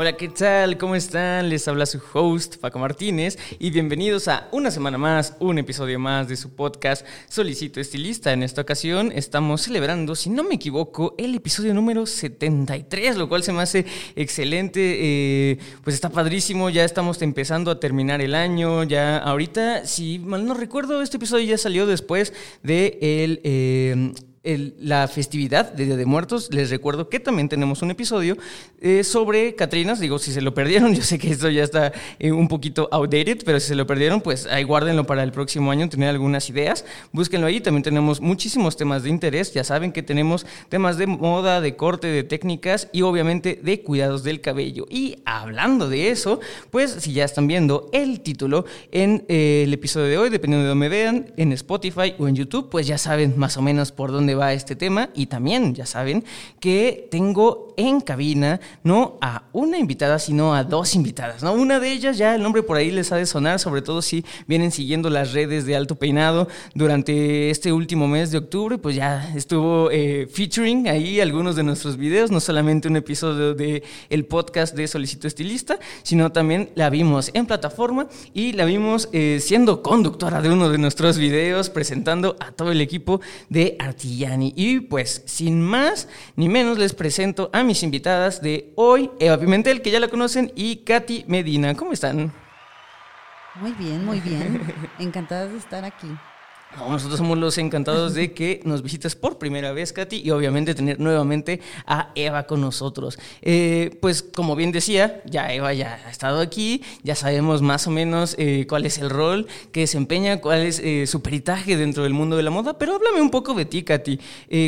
Hola, ¿qué tal? ¿Cómo están? Les habla su host, Paco Martínez, y bienvenidos a una semana más, un episodio más de su podcast Solicito Estilista. En esta ocasión estamos celebrando, si no me equivoco, el episodio número 73, lo cual se me hace excelente. Eh, pues está padrísimo, ya estamos empezando a terminar el año, ya ahorita, si mal no recuerdo, este episodio ya salió después de el... Eh, la festividad de Día de Muertos. Les recuerdo que también tenemos un episodio eh, sobre Catrinas. Digo, si se lo perdieron, yo sé que esto ya está eh, un poquito outdated, pero si se lo perdieron, pues ahí guárdenlo para el próximo año, tener algunas ideas. Búsquenlo ahí. También tenemos muchísimos temas de interés. Ya saben que tenemos temas de moda, de corte, de técnicas y obviamente de cuidados del cabello. Y hablando de eso, pues si ya están viendo el título en eh, el episodio de hoy, dependiendo de dónde vean, en Spotify o en YouTube, pues ya saben más o menos por dónde va este tema. Y también ya saben que tengo en cabina no a una invitada, sino a dos invitadas. ¿no? Una de ellas ya el nombre por ahí les ha de sonar, sobre todo si vienen siguiendo las redes de Alto Peinado durante este último mes de octubre, pues ya estuvo eh, featuring ahí algunos de nuestros videos, no solamente un episodio de el podcast de Solicito Estilista, sino también la vimos en plataforma y la vimos eh, siendo conductora de uno de nuestros videos, presentando a todo el equipo de Artilla y pues, sin más ni menos, les presento a mis invitadas de hoy, Eva Pimentel, que ya la conocen, y Katy Medina. ¿Cómo están? Muy bien, muy bien. Encantadas de estar aquí nosotros somos los encantados de que nos visites por primera vez, Katy, y obviamente tener nuevamente a Eva con nosotros. Eh, pues como bien decía, ya Eva ya ha estado aquí, ya sabemos más o menos eh, cuál es el rol que desempeña, cuál es eh, su peritaje dentro del mundo de la moda, pero háblame un poco de ti, Katy.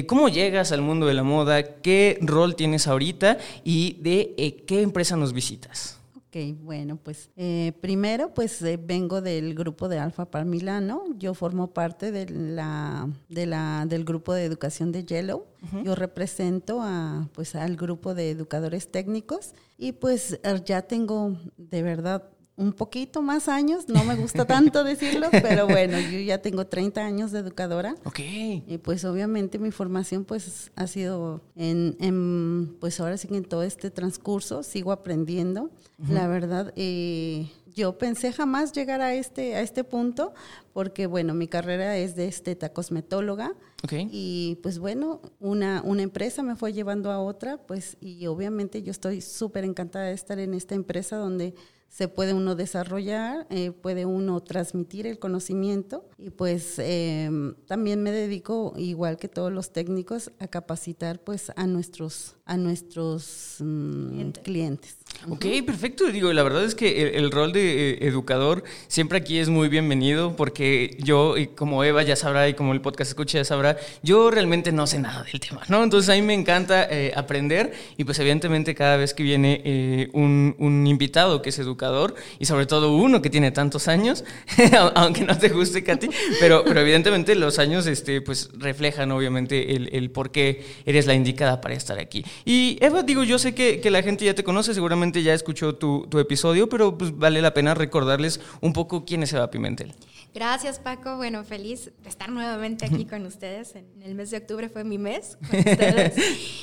¿Cómo llegas al mundo de la moda? ¿Qué rol tienes ahorita? ¿Y de qué empresa nos visitas? Ok, bueno, pues eh, primero pues eh, vengo del grupo de Alfa Par Milano, yo formo parte de la, de la, del grupo de educación de Yellow, yo represento a, pues, al grupo de educadores técnicos. Y pues er, ya tengo de verdad un poquito más años, no me gusta tanto decirlo, pero bueno, yo ya tengo 30 años de educadora. Ok. Y pues obviamente mi formación pues ha sido en, pues ahora sí que en todo este transcurso sigo aprendiendo. La verdad, eh, yo pensé jamás llegar a este, a este punto porque bueno, mi carrera es de esteta cosmetóloga. Okay. Y pues bueno, una, una empresa me fue llevando a otra, pues y obviamente yo estoy súper encantada de estar en esta empresa donde se puede uno desarrollar, eh, puede uno transmitir el conocimiento y pues em, también me dedico, igual que todos los técnicos, a capacitar pues a nuestros, a nuestros mm, clientes. Ok, perfecto. Digo, la verdad es que el, rol de eh, educador siempre aquí es muy bienvenido porque yo, y como Eva ya sabrá y como el podcast escucha ya sabrá, yo realmente no sé nada del tema, ¿no? Entonces a mí me encanta eh, aprender y pues evidentemente cada vez que viene un, un invitado que es educador, y sobre todo uno que tiene tantos años, aunque no te guste, Katy, pero, pero evidentemente los años este, pues, reflejan obviamente el, el, por qué eres la indicada para estar aquí. Y Eva, digo, yo sé que, que la gente ya te conoce, seguramente ya escuchó tu, tu episodio, pero pues vale la pena recordarles un poco quién es Eva Pimentel. Gracias, Paco. Bueno, feliz de estar nuevamente aquí con ustedes. En el mes de octubre fue mi mes con ustedes.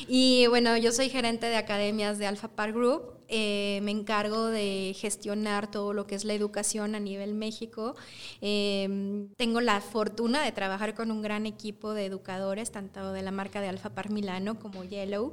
y bueno, yo soy gerente de academias de Alpha Par Group. Eh, me encargo de gestionar todo lo que es la educación a nivel México. Em, tengo la fortuna de trabajar con un gran equipo de educadores, tanto de la marca de Alfa Par Milano como Yellow,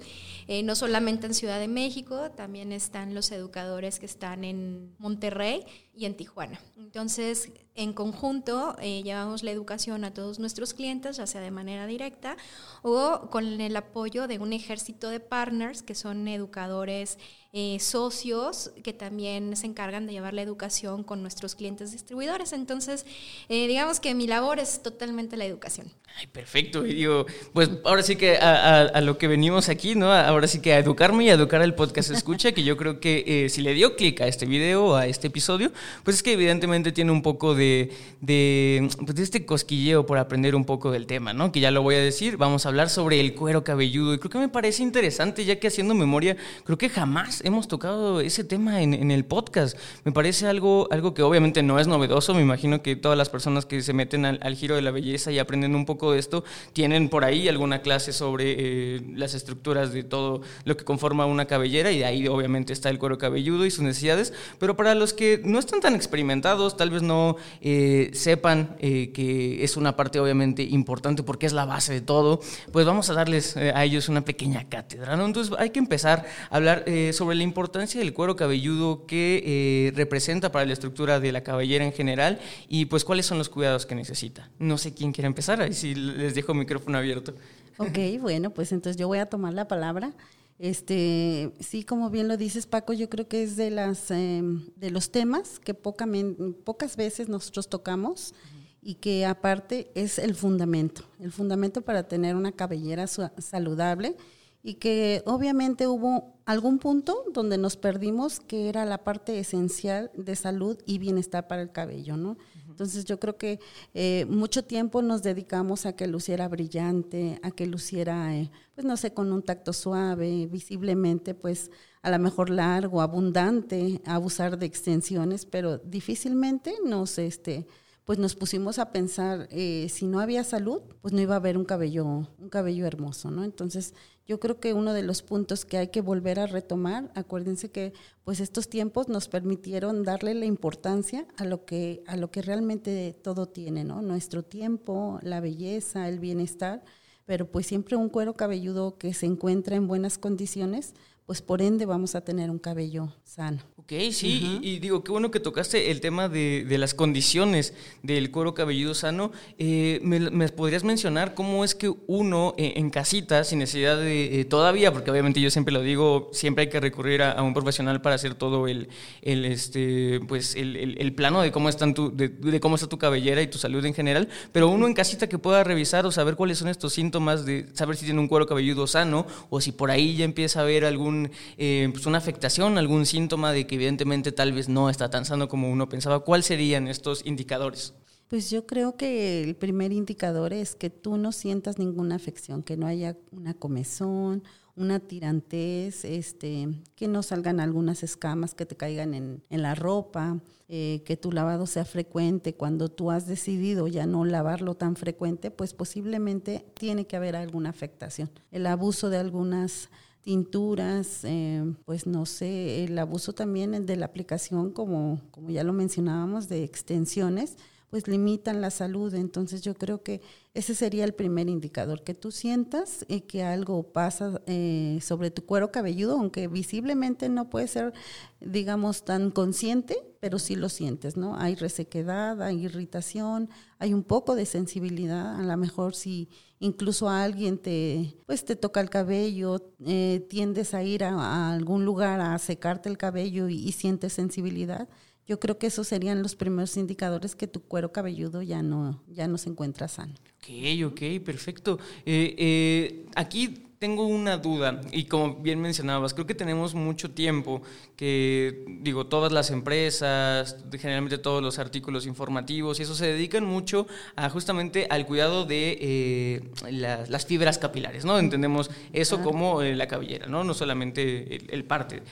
eh, no solamente en Ciudad de México, también están los educadores que están en Monterrey y en Tijuana. Entonces, en conjunto, eh, llevamos la educación a todos nuestros clientes, ya sea de manera directa o con el apoyo de un ejército de partners, que son educadores eh, socios, que también se encargan de llevar la educación con nuestros clientes distribuidores. Entonces, eh, digamos que mi labor es totalmente la educación. Ay, perfecto. Y pues ahora sí que a, lo que venimos aquí, ¿no? Ahora sí que a educarme y a educar al podcast escucha, que yo creo que si le dio clic a este video, a este episodio, pues es que evidentemente tiene un poco de, de, pues este cosquilleo por aprender un poco del tema, ¿no? Que ya lo voy a decir, vamos a hablar sobre el cuero cabelludo y creo que me parece interesante, ya que haciendo memoria, creo que jamás hemos tocado ese tema en, en el podcast. Me parece algo, algo que obviamente no es novedoso, me imagino que todas las personas que se meten al, giro de la belleza y aprenden un poco de esto, tienen por ahí alguna clase sobre eh, las estructuras de todo lo que conforma una cabellera y de ahí obviamente está el cuero cabelludo y sus necesidades, pero para los que no están tan experimentados, tal vez no eh, sepan eh, que es una parte obviamente importante porque es la base de todo, pues vamos a darles eh, a ellos una pequeña cátedra. ¿no? Entonces hay que empezar a hablar sobre la importancia del cuero cabelludo que representa para la estructura de la cabellera en general y pues cuáles son los cuidados que necesita. No sé quién quiere empezar, ahí sí les dejo el micrófono abierto. Ok, bueno, pues entonces yo voy a tomar la palabra. Este, sí, como bien lo dices, Paco, yo creo que es de las em, de los temas que pocas veces nosotros tocamos y que aparte es el fundamento, el fundamento para tener una cabellera saludable y que obviamente hubo algún punto donde nos perdimos que era la parte esencial de salud y bienestar para el cabello, ¿no? Entonces yo creo que eh, mucho tiempo nos dedicamos a que luciera brillante, a que luciera, eh, pues no sé, con un tacto suave, visiblemente, pues a lo mejor largo, abundante, abusar de extensiones, pero difícilmente nos, este, pues nos pusimos a pensar, eh, si no había salud, pues no iba a haber un cabello, un cabello hermoso, ¿no? Entonces, yo creo que uno de los puntos que hay que volver a retomar, acuérdense que pues estos tiempos nos permitieron darle la importancia a lo que, a lo que realmente todo tiene, ¿no? Nuestro tiempo, la belleza, el bienestar, pero pues siempre un cuero cabelludo que se encuentra en buenas condiciones, pues por ende vamos a tener un cabello sano. Ok, sí, y, digo, qué bueno que tocaste el tema de, las condiciones del cuero cabelludo sano. Eh, me, podrías mencionar cómo es que uno eh, en casita, sin necesidad de eh, todavía, porque obviamente yo siempre lo digo, siempre hay que recurrir a, un profesional para hacer todo el, el este, pues el, plano de cómo, están tu, de, cómo está tu cabellera y tu salud en general, pero uno en casita que pueda revisar o saber cuáles son estos síntomas de saber si tiene un cuero cabelludo sano o si por ahí ya empieza a haber algún, pues una afectación, algún síntoma de que evidentemente tal vez no está tan sano como uno pensaba. ¿Cuáles serían estos indicadores? Pues yo creo que el primer indicador es que tú no sientas ninguna afección, que no haya una comezón, una tirantez, este, que no salgan algunas escamas que te caigan en, la ropa, eh, que tu lavado sea frecuente. Cuando tú has decidido ya no lavarlo tan frecuente, pues posiblemente tiene que haber alguna afectación. El abuso de algunas tinturas, eh, pues no sé, el abuso también de la aplicación, como, como ya lo mencionábamos, de extensiones, pues limitan la salud. Entonces yo creo que ese sería el primer indicador, que tú sientas eh, que algo pasa eh, sobre tu cuero cabelludo, aunque visiblemente no puede ser, digamos, tan consciente, pero sí lo sientes, ¿no? Hay resequedad, hay irritación, hay un poco de sensibilidad, a lo mejor si incluso a alguien te, pues te toca el cabello, eh, tiendes a ir a, algún lugar a secarte el cabello y sientes sensibilidad, yo creo que esos serían los primeros indicadores que tu cuero cabelludo ya no, ya no se encuentra sano. Ok, ok, perfecto. Eh, eh, aquí tengo una duda y como bien mencionabas, creo que tenemos mucho tiempo que, digo, todas las empresas, generalmente todos los artículos informativos y eso se dedican mucho a justamente al cuidado de eh, las fibras capilares, ¿no? Entendemos eso como la cabellera, ¿no? No solamente el, el parte.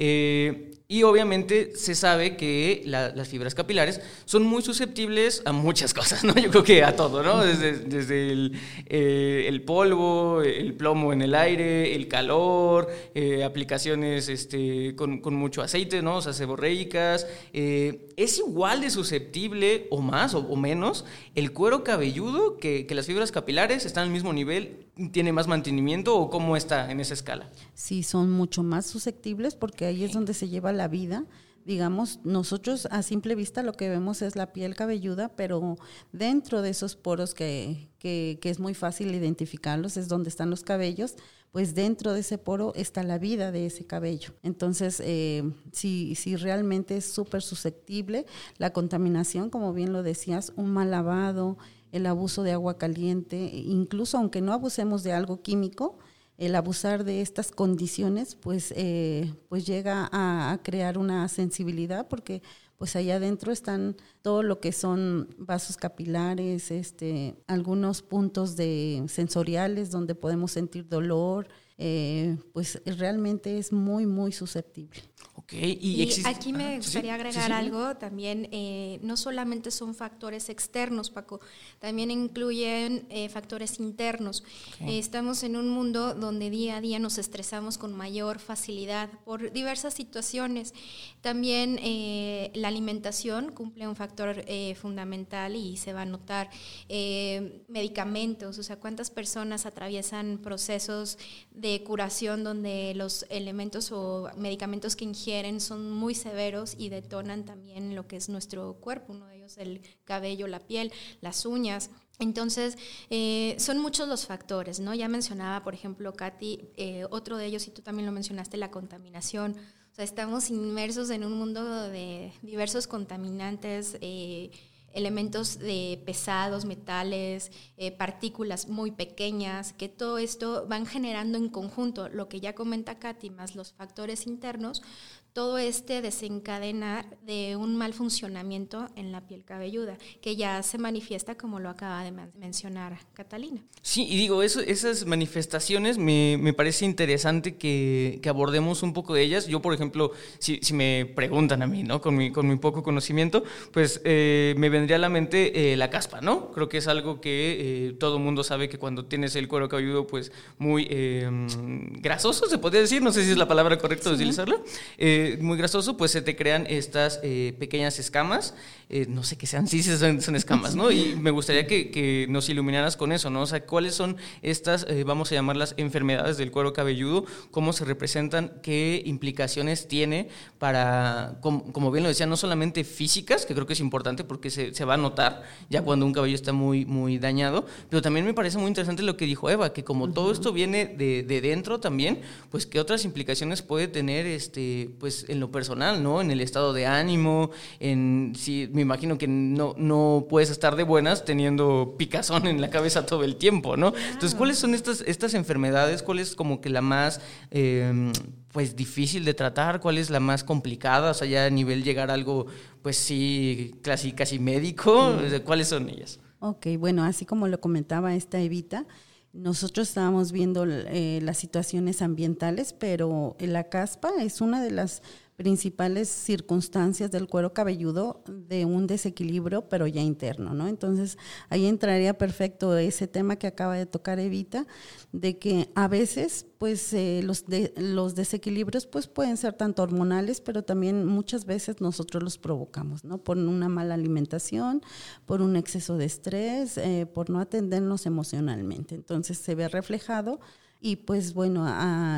Eh, y obviamente se sabe que las fibras capilares son muy susceptibles a muchas cosas, ¿no? Yo creo que a todo, ¿no? Desde, desde el, eh, el, polvo, el plomo en el aire, el calor, eh, aplicaciones este, con, con, mucho aceite, ¿no? O sea, seborreicas. Eh, ¿Es igual de susceptible o más o, menos el cuero cabelludo que, que las fibras capilares? ¿Están al mismo nivel? ¿Tiene más mantenimiento o cómo está en esa escala? Sí, son mucho más susceptibles porque ahí es donde se lleva la vida digamos, nosotros a simple vista lo que vemos es la piel cabelluda, pero dentro de esos poros que, que, es muy fácil identificarlos, es donde están los cabellos, pues dentro de ese poro está la vida de ese cabello. Entonces, eh, si, si realmente es súper susceptible, la contaminación, como bien lo decías, un mal lavado, el abuso de agua caliente, incluso aunque no abusemos de algo químico, el abusar de estas condiciones, pues, eh, pues llega a, crear una sensibilidad porque pues allá adentro están todo lo que son vasos capilares, este, algunos puntos de sensoriales donde podemos sentir dolor, eh, pues realmente es muy, muy susceptible. Y, aquí me gustaría agregar algo también, eh, no solamente son factores externos, Paco, también incluyen eh, factores internos. Eh, estamos en un mundo donde día a día nos estresamos con mayor facilidad por diversas situaciones. También la alimentación cumple un factor fundamental y se va a notar. medicamentos, o sea, cuántas personas atraviesan procesos de curación donde los elementos o medicamentos que ingieren son muy severos y detonan también lo que es nuestro cuerpo, uno de ellos el cabello, la piel, las uñas. Entonces, eh, son muchos los factores, ¿no? Ya mencionaba, por ejemplo, Katy, eh, otro de ellos, y tú también lo mencionaste, la contaminación. O sea, estamos inmersos en un mundo de diversos contaminantes, eh, elementos de pesados, metales, eh, partículas muy pequeñas, que todo esto van generando en conjunto. Lo que ya comenta Katy, más los factores internos, todo este desencadenar de un mal funcionamiento en la piel cabelluda, que ya se manifiesta como lo acaba de mencionar Catalina. Sí, y digo, eso, esas manifestaciones me, me parece interesante que, que, abordemos un poco de ellas. Yo, por ejemplo, si, si, me preguntan a mí, ¿no? Con mi, con mi poco conocimiento, pues eh, me vendría a la mente eh, la caspa, ¿no? Creo que es algo que eh, todo mundo sabe que cuando tienes el cuero cabelludo, pues muy grasoso, se podría decir, no sé si es la palabra correcta de utilizarla muy grasoso, pues se te crean estas eh, pequeñas escamas. Eh, no sé qué sean, sí, son, son escamas, ¿no? Y me gustaría que, que, nos iluminaras con eso, ¿no? O sea, ¿cuáles son estas, eh, vamos a llamarlas, enfermedades del cuero cabelludo? ¿Cómo se representan? ¿Qué implicaciones tiene para, como, como bien lo decía, no solamente físicas, que creo que es importante porque se, se, va a notar ya cuando un cabello está muy, muy dañado, pero también me parece muy interesante lo que dijo Eva, que como todo esto viene de, de dentro también, pues qué otras implicaciones puede tener este, pues, en lo personal, ¿no? En el estado de ánimo, en si me imagino que no, no puedes estar de buenas teniendo picazón en la cabeza todo el tiempo, ¿no? Entonces, ¿cuáles son estas, estas enfermedades? ¿Cuál es como que la más em, pues difícil de tratar? ¿Cuál es la más complicada? O sea, ya a nivel llegar a algo, pues sí, casi, casi médico. ¿Cuáles son ellas? Ok, bueno, así como lo comentaba esta Evita, nosotros estábamos viendo eh, las situaciones ambientales, pero la caspa es una de las principales circunstancias del cuero cabelludo de un desequilibrio, pero ya interno, ¿no? Entonces, ahí entraría perfecto ese tema que acaba de tocar Evita, de que a veces, pues, eh, los, los desequilibrios, pues, pueden ser tanto hormonales, pero también muchas veces nosotros los provocamos, ¿no? Por una mala alimentación, por un exceso de estrés, eh, por no atendernos emocionalmente. Entonces, se ve reflejado y pues bueno,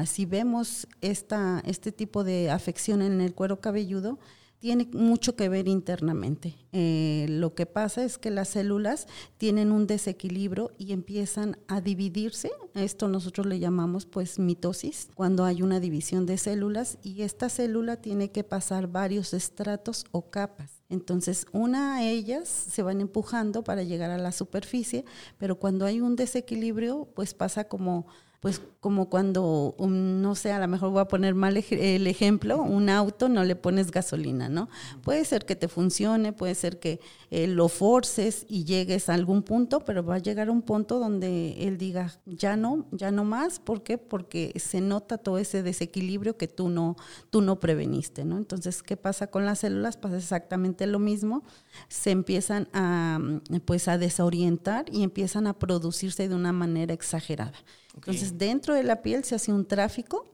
si vemos esta, este tipo de afección en el cuero cabelludo, tiene mucho que ver internamente. Eh, lo que pasa es que las células tienen un desequilibrio y empiezan a dividirse. Esto nosotros le llamamos pues mitosis, cuando hay una división de células y esta célula tiene que pasar varios estratos o capas. Entonces, una a ellas se van empujando para llegar a la superficie, pero cuando hay un desequilibrio, pues pasa como pues como cuando, no sé, a lo mejor voy a poner mal el ejemplo, un auto no le pones gasolina, ¿no? Puede ser que te funcione, puede ser que eh, lo forces y llegues a algún punto, pero va a llegar a un punto donde él diga, ya no, ya no más, ¿por qué? Porque se nota todo ese desequilibrio que tú no, tú no preveniste, ¿no? Entonces, ¿qué pasa con las células? Pasa exactamente lo mismo, se empiezan a, pues, a desorientar y empiezan a producirse de una manera exagerada. Entonces, dentro de la piel se hace un tráfico,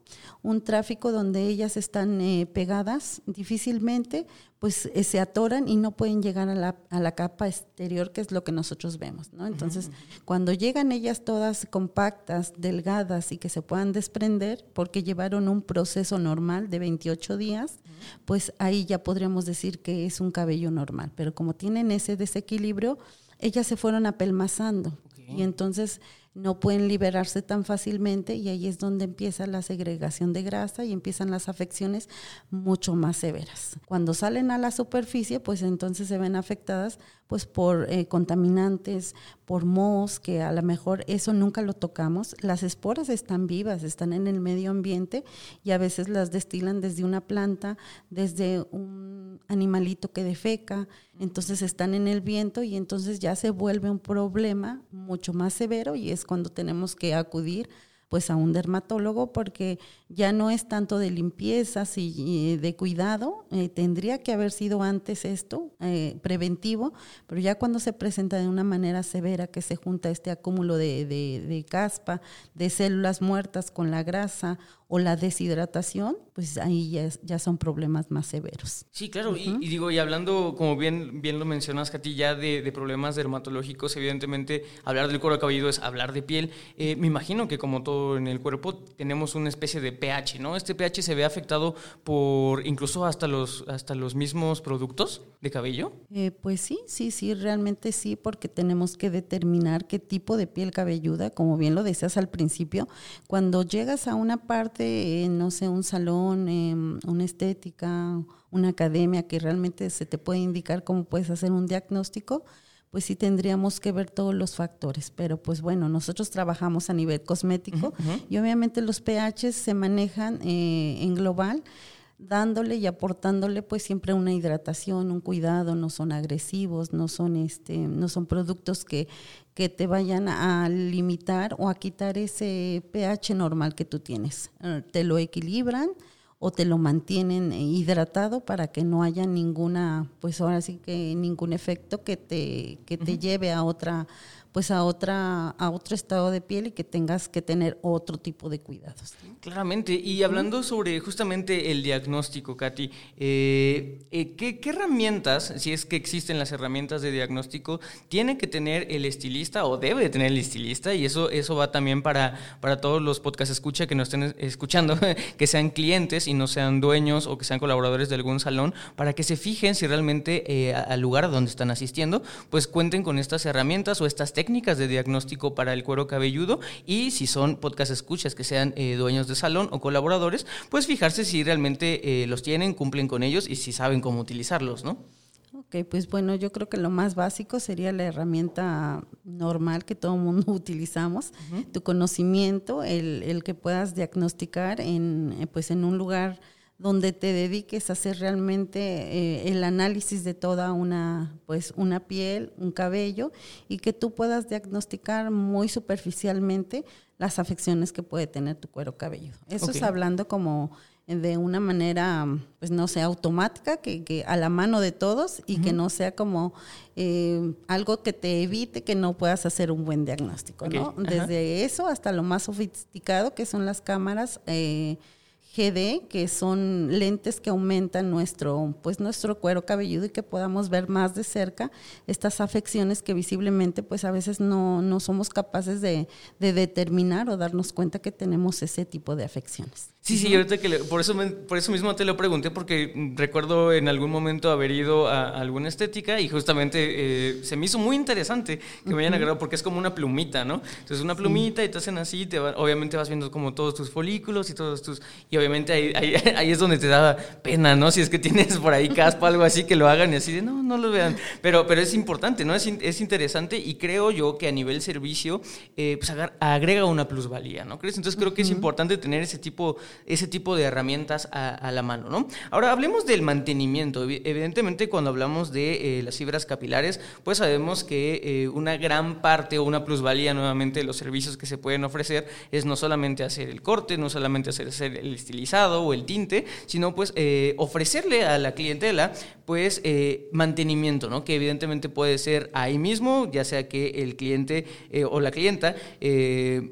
un tráfico donde ellas están eh, pegadas difícilmente, pues eh, se atoran y no pueden llegar a la, a la, capa exterior, que es lo que nosotros vemos, ¿no? Entonces, cuando llegan ellas todas compactas, delgadas y que se puedan desprender, porque llevaron un proceso normal de 28 días, pues ahí ya podríamos decir que es un cabello normal. Pero como tienen ese desequilibrio, ellas se fueron apelmazando. Y entonces no pueden liberarse tan fácilmente y ahí es donde empieza la segregación de grasa y empiezan las afecciones mucho más severas. Cuando salen a la superficie, pues entonces se ven afectadas pues por eh, contaminantes, por mohos, que a lo mejor eso nunca lo tocamos. Las esporas están vivas, están en el medio ambiente y a veces las destilan desde una planta, desde un animalito que defeca, entonces están en el viento y entonces ya se vuelve un problema mucho más severo y es cuando tenemos que acudir pues a un dermatólogo porque ya no es tanto de limpieza y de cuidado, eh, tendría que haber sido antes esto, eh, preventivo, pero ya cuando se presenta de una manera severa que se junta este acúmulo de, de caspa, de células muertas con la grasa o la deshidratación, pues ahí ya, ya son problemas más severos. Sí, claro, y, digo, y hablando, como bien, bien lo mencionas, Katy, ya de, problemas dermatológicos, evidentemente hablar del cuero cabelludo es hablar de piel. Eh, me imagino que como todo en el cuerpo tenemos una especie de pH, ¿no? Este pH se ve afectado por incluso hasta los, hasta los mismos productos de cabello. Eh, pues sí, sí, sí, realmente sí, porque tenemos que determinar qué tipo de piel cabelluda, como bien lo decías al principio, cuando llegas a una parte no sé, un salón, em, una estética, una academia que realmente se te puede indicar cómo puedes hacer un diagnóstico, pues sí tendríamos que ver todos los factores. Pero pues bueno, nosotros trabajamos a nivel cosmético y obviamente los pH se manejan eh, en global dándole y aportándole pues siempre una hidratación, un cuidado, no son agresivos, no son este, no son productos que, que te vayan a limitar o a quitar ese pH normal que tú tienes. Eh, te lo equilibran o te lo mantienen hidratado para que no haya ninguna, pues ahora sí que ningún efecto que te, que te lleve a otra pues a otra a otro estado de piel y que tengas que tener otro tipo de cuidados. Claramente. Y hablando sobre justamente el diagnóstico, Katy, eh, eh, ¿qué, herramientas, si es que existen las herramientas de diagnóstico, tiene que tener el estilista o debe tener el estilista? Y eso eso va también para para todos los podcast escucha que nos estén escuchando, que sean clientes y no sean dueños o que sean colaboradores de algún salón, para que se fijen si realmente eh, al lugar donde están asistiendo, pues cuenten con estas herramientas o estas técnicas técnicas de diagnóstico para el cuero cabelludo y si son podcast escuchas que sean eh, dueños de salón o colaboradores, pues fijarse si realmente eh, los tienen, cumplen con ellos y si saben cómo utilizarlos, ¿no? Ok, pues bueno, yo creo que lo más básico sería la herramienta normal que todo el mundo utilizamos, tu conocimiento, el, el, que puedas diagnosticar en, eh, pues en un lugar donde te dediques a hacer realmente eh, el análisis de toda una, pues, una piel, un cabello, y que tú puedas diagnosticar muy superficialmente las afecciones que puede tener tu cuero cabelludo. Eso es hablando como de una manera, pues no sé, automática, que, a la mano de todos y que no sea como eh, algo que te evite que no puedas hacer un buen diagnóstico, ¿no? Desde eso hasta lo más sofisticado que son las cámaras. Eh, GD, que son lentes que aumentan nuestro, pues nuestro cuero cabelludo y que podamos ver más de cerca estas afecciones que visiblemente pues a veces no, no somos capaces de, de, determinar o darnos cuenta que tenemos ese tipo de afecciones. Sí, sí, ahorita que por, eso por eso mismo te lo pregunté, porque recuerdo en algún momento haber ido a, alguna estética y justamente eh, se me hizo muy interesante que me hayan agarrado, porque es como una plumita, ¿no? Entonces una plumita y te hacen así, te obviamente vas viendo como todos tus folículos y todos tus... Y obviamente ahí, ahí, es donde te da pena, ¿no? Si es que tienes por ahí caspa, algo así, que lo hagan y así de, no, no lo vean. Pero, pero es importante, ¿no? Es, es interesante y creo yo que a nivel servicio, eh, pues agrega una plusvalía, ¿no crees? Entonces creo que es importante tener ese tipo ese tipo de herramientas a, la mano, ¿no? Ahora, hablemos del mantenimiento. Evidentemente, cuando hablamos de eh, las fibras capilares, pues sabemos que eh, una gran parte o una plusvalía nuevamente de los servicios que se pueden ofrecer es no solamente hacer el corte, no solamente hacer, el o el tinte, sino pues eh, ofrecerle a la clientela pues eh, mantenimiento, ¿no? Que evidentemente puede ser ahí mismo, ya sea que el cliente eh, o la clienta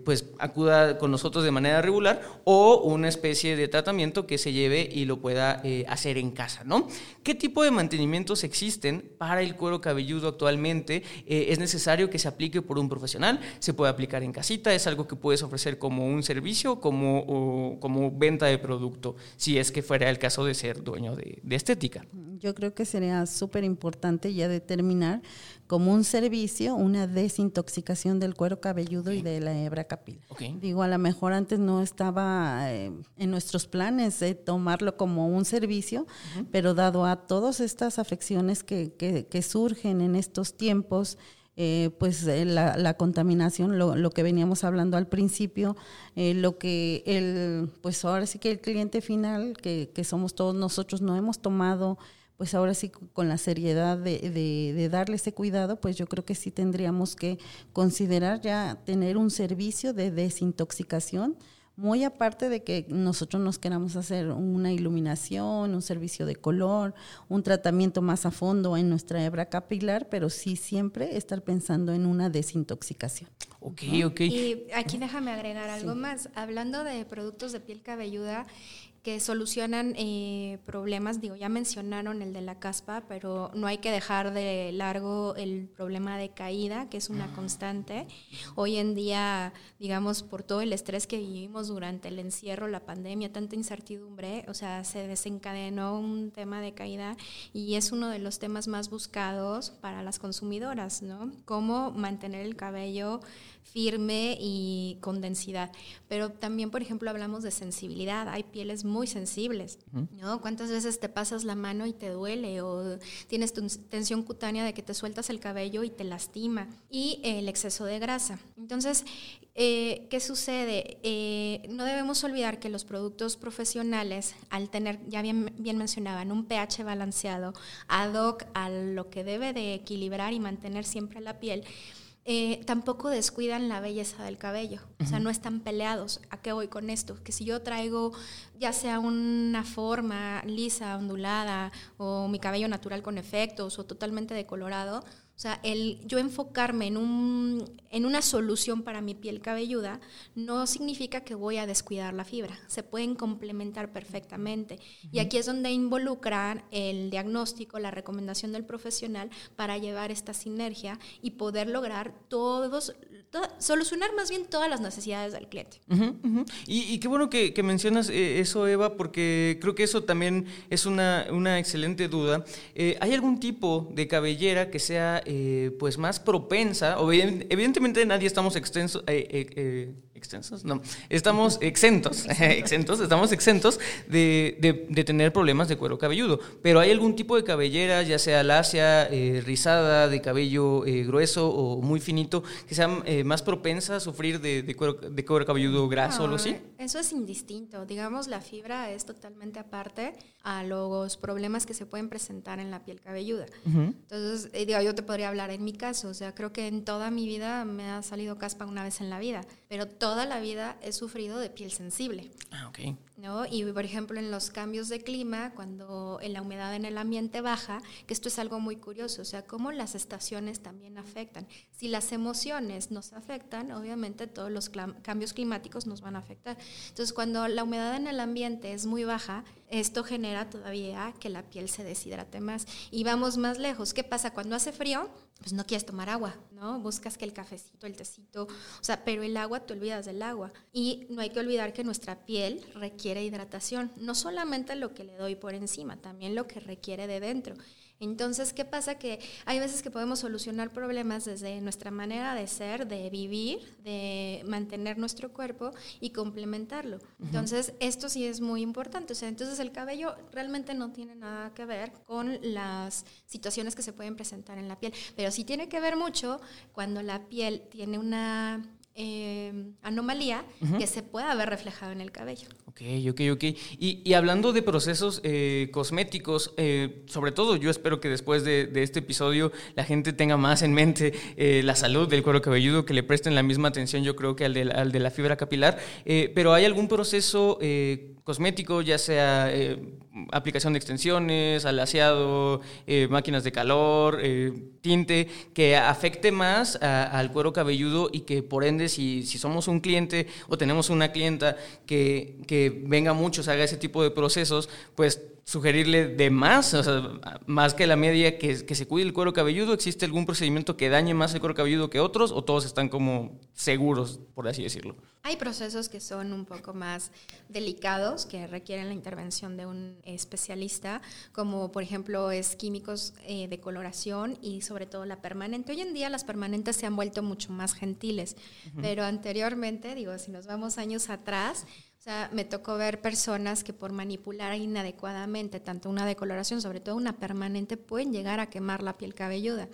pues acuda con nosotros de manera regular o una especie de tratamiento que se lleve y lo pueda hacer en casa, ¿no? ¿Qué tipo de mantenimientos existen para el cuero cabelludo actualmente? ¿Es necesario que se aplique por un profesional? ¿Se puede aplicar en casita? ¿Es algo que puedes ofrecer como un servicio, como, como venta de producto, si es que fuera el caso de ser dueño de, estética. Yo creo que sería súper importante ya determinar como un servicio una desintoxicación del cuero cabelludo y de la hebra capilar. Digo, a lo mejor antes no estaba eh, en nuestros planes de tomarlo como un servicio, pero dado a todas estas afecciones que, que surgen en estos tiempos, eh, pues eh, la, contaminación, lo, que veníamos hablando al principio, eh, lo que el, pues ahora sí que el cliente final, que, somos todos nosotros, no hemos tomado, pues ahora sí con la seriedad de, de, darle ese cuidado, pues yo creo que sí tendríamos que considerar ya tener un servicio de desintoxicación muy aparte de que nosotros nos queramos hacer una iluminación, un servicio de color, un tratamiento más a fondo en nuestra hebra capilar, pero sí siempre estar pensando en una desintoxicación. Ok, ok. Y aquí déjame agregar algo más. Hablando de productos de piel cabelluda, que solucionan eh, problemas, digo, ya mencionaron el de la caspa, pero no hay que dejar de largo el problema de caída, que es una constante. Hoy en día, digamos, por todo el estrés que vivimos durante el encierro, la pandemia, tanta incertidumbre, o sea, se desencadenó un tema de caída y es uno de los temas más buscados para las consumidoras, ¿no? Cómo mantener el cabello firme y con densidad. Pero también, por ejemplo, hablamos de sensibilidad. Hay pieles muy sensibles, ¿no? ¿Cuántas veces te pasas la mano y te duele? O tienes tensión cutánea de que te sueltas el cabello y te lastima. Y el exceso de grasa. Entonces, eh, ¿qué sucede? Eh, no debemos olvidar que los productos profesionales, al tener, ya bien, bien mencionaban, un pH balanceado, ad hoc a lo que debe de equilibrar y mantener siempre la piel, eh, tampoco descuidan la belleza del cabello. O sea, no están peleados. ¿A qué voy con esto? Que si yo traigo ya sea una forma lisa, ondulada, o mi cabello natural con efectos, o totalmente decolorado, o sea, el yo enfocarme en, un, en una solución para mi piel cabelluda no significa que voy a descuidar la fibra. Se pueden complementar perfectamente. Y aquí es donde involucran el diagnóstico, la recomendación del profesional para llevar esta sinergia y poder lograr todos, solucionar más bien todas las necesidades del cliente. Y, qué bueno que, mencionas eh, eso, Eva, porque creo que eso también es una, una excelente duda. Eh, ¿Hay algún tipo de cabellera que sea eh, pues más propensa, evidentemente nadie estamos extensos, eh, eh, extensos, no, estamos exentos, exentos, estamos exentos de, de, tener problemas de cuero cabelludo, pero hay algún tipo de cabellera, ya sea lacia, rizada, de cabello grueso o muy finito, que sea más propensa a sufrir de, de, cuero, de cuero cabelludo graso o algo así. Eso es indistinto, digamos la fibra es totalmente aparte a los problemas que se pueden presentar en la piel cabelluda. Entonces, digo, yo te podría hablar en mi caso, o sea, creo que en toda mi vida me ha salido caspa una vez en la vida, pero toda la vida he sufrido de piel sensible. Ah, ok. ¿no? Y por ejemplo en los cambios de clima, cuando la humedad en el ambiente baja, que esto es algo muy curioso, o sea, cómo las estaciones también afectan. Si las emociones nos afectan, obviamente todos los cambios climáticos nos van a afectar. Entonces cuando la humedad en el ambiente es muy baja, esto genera todavía que la piel se deshidrate más. Y vamos más lejos. ¿Qué pasa cuando hace frío? Pues no quieres tomar agua, ¿no? Buscas que el cafecito, el tecito, o sea, pero el agua te olvidas del agua. Y no hay que olvidar que nuestra piel requiere hidratación, no solamente lo que le doy por encima, también lo que requiere de dentro. Entonces, ¿qué pasa? Que hay veces que podemos solucionar problemas desde nuestra manera de ser, de vivir, de mantener nuestro cuerpo y complementarlo. Entonces, esto sí es muy importante. O sea, entonces el cabello realmente no tiene nada que ver con las situaciones que se pueden presentar en la piel, pero sí tiene que ver mucho cuando la piel tiene una eh, anomalía que se pueda ver reflejado en el cabello. Ok, ok, ok. Y, hablando de procesos eh, cosméticos, eh, sobre todo yo espero que después de, este episodio la gente tenga más en mente la salud del cuero cabelludo, que le presten la misma atención yo creo que al de, al de la fibra capilar, pero ¿hay algún proceso cosmético, ya sea eh, aplicación de extensiones, alaciado, eh, máquinas de calor, eh, tinte, que afecte más al cuero cabelludo y que por ende si, si, somos un cliente o tenemos una clienta que, que venga mucho, se haga ese tipo de procesos, pues sugerirle de más, o sea, más que la media, que, que, se cuide el cuero cabelludo? ¿Existe algún procedimiento que dañe más el cuero cabelludo que otros o todos están como seguros, por así decirlo? Hay procesos que son un poco más delicados, que requieren la intervención de un especialista, como por ejemplo es químicos eh, de coloración y sobre todo la permanente. Hoy en día las permanentes se han vuelto mucho más gentiles, pero anteriormente, digo, si nos vamos años atrás, sea, me tocó ver personas que por manipular inadecuadamente tanto una decoloración, sobre todo una permanente, pueden llegar a quemar la piel cabelluda.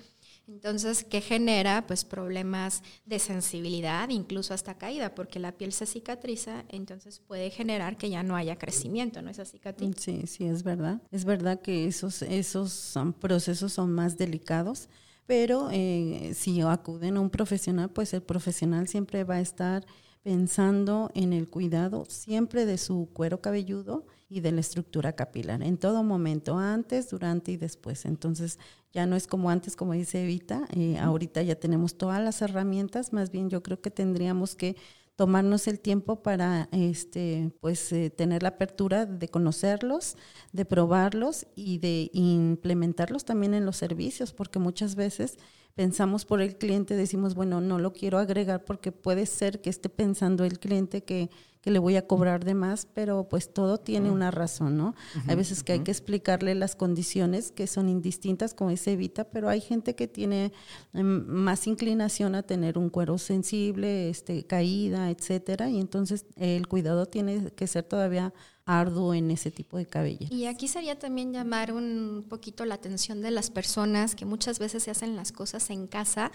Entonces, ¿qué genera? Pues problemas de sensibilidad, incluso hasta caída, porque la piel se cicatriza, entonces puede generar que ya no haya crecimiento, ¿no? Esa cicatriz. Sí, sí, es verdad. Es verdad que esos, esos procesos son más delicados, pero eh, si acuden a un profesional, pues el profesional siempre va a estar pensando en el cuidado siempre de su cuero cabelludo y de la estructura capilar, en todo momento, antes, durante y después. Entonces, ya no es como antes, como dice Evita, eh, ahorita ya tenemos todas las herramientas, más bien yo creo que tendríamos que tomarnos el tiempo para este pues eh, tener la apertura de conocerlos, de probarlos y de implementarlos también en los servicios, porque muchas veces pensamos por el cliente, decimos, bueno, no lo quiero agregar porque puede ser que esté pensando el cliente que, que le voy a cobrar de más, pero pues todo tiene una razón, ¿no? hay veces que hay que explicarle las condiciones que son indistintas, como dice Evita, pero hay gente que tiene em, más inclinación a tener un cuero sensible, este, caída, etcétera, y entonces el cuidado tiene que ser todavía arduo en ese tipo de cabello. Y aquí sería también llamar un poquito la atención de las personas que muchas veces se hacen las cosas en casa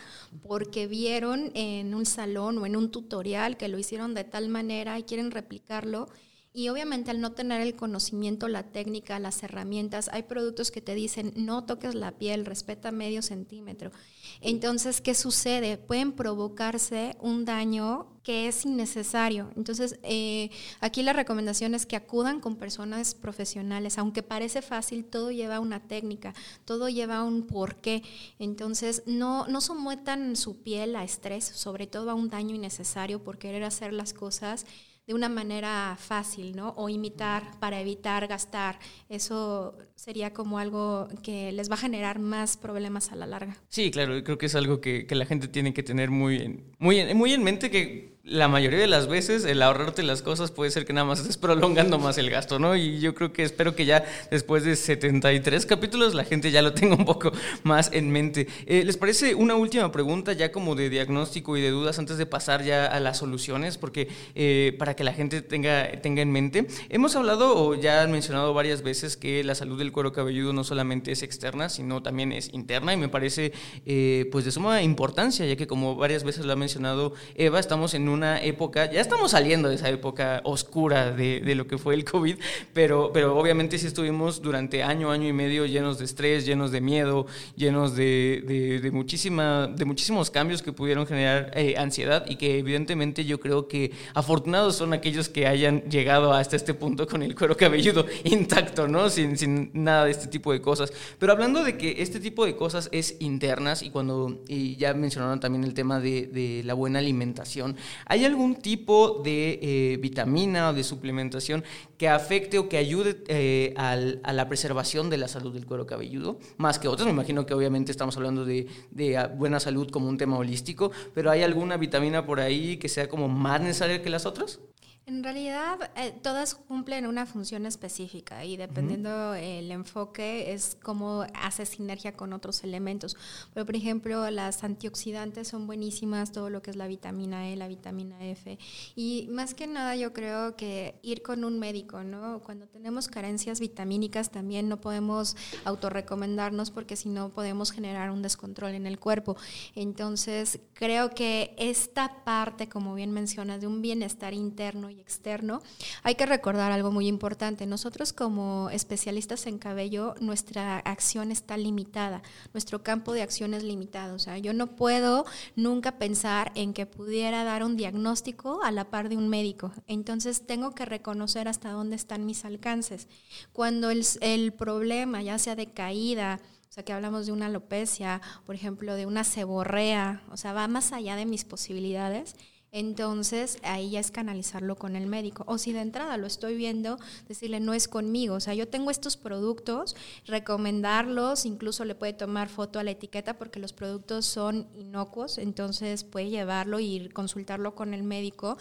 porque vieron en un salón o en un tutorial que lo hicieron de tal manera y quieren replicarlo y obviamente al no tener el conocimiento, la técnica, las herramientas, hay productos que te dicen no toques la piel, respeta medio centímetro. Entonces, ¿qué sucede? Pueden provocarse un daño que es innecesario. Entonces, eh, aquí la recomendación es que acudan con personas profesionales. Aunque parece fácil, todo lleva una técnica, todo lleva un porqué. Entonces, no, no sometan su piel a estrés, sobre todo a un daño innecesario por querer hacer las cosas de una manera fácil, ¿no? O imitar para evitar gastar. Eso sería como algo que les va a generar más problemas a la larga. Sí, claro, creo que es algo que, que la gente tiene que tener muy, muy, muy en mente que la mayoría de las veces el ahorrarte las cosas puede ser que nada más estés prolongando más el gasto, ¿no? Y yo creo que espero que ya después de 73 capítulos la gente ya lo tenga un poco más en mente. Eh, ¿Les parece una última pregunta ya como de diagnóstico y de dudas antes de pasar ya a las soluciones? Porque eh, para que la gente tenga, tenga en mente, hemos hablado o ya han mencionado varias veces que la salud del cuero cabelludo no solamente es externa, sino también es interna y me parece eh, pues de suma importancia, ya que como varias veces lo ha mencionado Eva, estamos en un una época, ya estamos saliendo de esa época oscura de, de, lo que fue el COVID, pero, pero obviamente sí estuvimos durante año, año y medio llenos de estrés, llenos de miedo, llenos de, de, muchísima, de muchísimos cambios que pudieron generar eh, ansiedad y que evidentemente yo creo que afortunados son aquellos que hayan llegado hasta este punto con el cuero cabelludo intacto, ¿no? Sin, sin nada de este tipo de cosas. Pero hablando de que este tipo de cosas es internas y cuando, ya mencionaron también el tema de, de la buena alimentación, ¿Hay algún tipo de eh, vitamina o de suplementación que afecte o que ayude eh, a la preservación de la salud del cuero cabelludo? Más que otras, me imagino que obviamente estamos hablando de, de ah, buena salud como un tema holístico, pero ¿hay alguna vitamina por ahí que sea como más necesaria que las otras? En realidad, eh, todas cumplen una función específica y dependiendo el enfoque es cómo hace sinergia con otros elementos. Pero, por ejemplo, las antioxidantes son buenísimas, todo lo que es la vitamina E, la vitamina F. Y más que nada, yo creo que ir con un médico, ¿no? Cuando tenemos carencias vitamínicas también no podemos autorrecomendarnos porque si no podemos generar un descontrol en el cuerpo. Entonces, creo que esta parte, como bien mencionas, de un bienestar interno externo. Hay que recordar algo muy importante. Nosotros como especialistas en cabello, nuestra acción está limitada, nuestro campo de acción es limitado. O sea, yo no puedo nunca pensar en que pudiera dar un diagnóstico a la par de un médico. Entonces tengo que reconocer hasta dónde están mis alcances. Cuando el, el problema, ya sea de caída, o sea, que hablamos de una alopecia, por ejemplo, de una seborrea, o sea, va más allá de mis posibilidades entonces ahí ya es canalizarlo con el médico. O si de entrada lo estoy viendo, decirle no es conmigo. O sea, yo tengo estos productos, recomendarlos, incluso le puede tomar foto a la etiqueta porque los productos son inocuos, entonces puede llevarlo y consultarlo con el médico.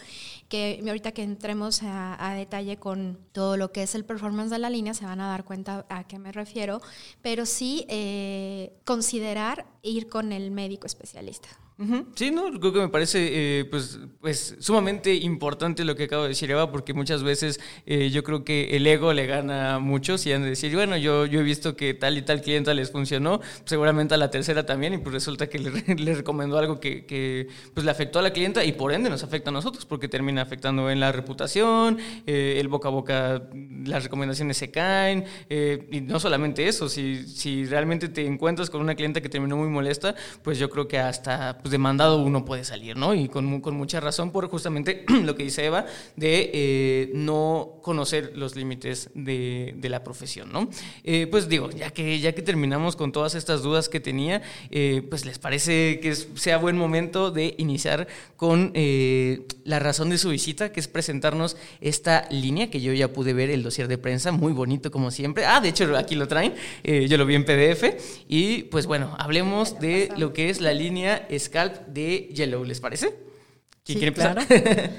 Que ahorita que entremos a, detalle con todo lo que es el performance de la línea, se van a dar cuenta a qué me refiero. Pero sí eh, considerar ir con el médico especialista. Sí, no, creo que me parece eh, pues, pues sumamente importante lo que acabo de decir Eva, porque muchas veces eh, yo creo que el ego le gana a muchos y han de decir, bueno, yo, yo he visto que tal y tal clienta les funcionó, seguramente a la tercera también, y pues resulta que le, recomendó algo que, que, pues le afectó a la clienta y por ende nos afecta a nosotros, porque termina afectando en la reputación, eh, el boca a boca, las recomendaciones se caen, y no solamente eso, si, si realmente te encuentras con una clienta que terminó muy molesta, pues yo creo que hasta pues demandado uno puede salir, ¿no? Y con, con mucha razón por justamente lo que dice Eva, de eh, no conocer los límites de, de, la profesión, ¿no? Eh, pues digo, ya que, ya que terminamos con todas estas dudas que tenía, eh, pues les parece que sea buen momento de iniciar con la razón de su visita, que es presentarnos esta línea que yo ya pude ver el dossier de prensa, muy bonito como siempre. Ah, de hecho aquí lo traen, yo lo vi en PDF. Y pues bueno, hablemos de lo que es la línea scalp de Yellow, ¿les parece? ¿Quién quiere empezar?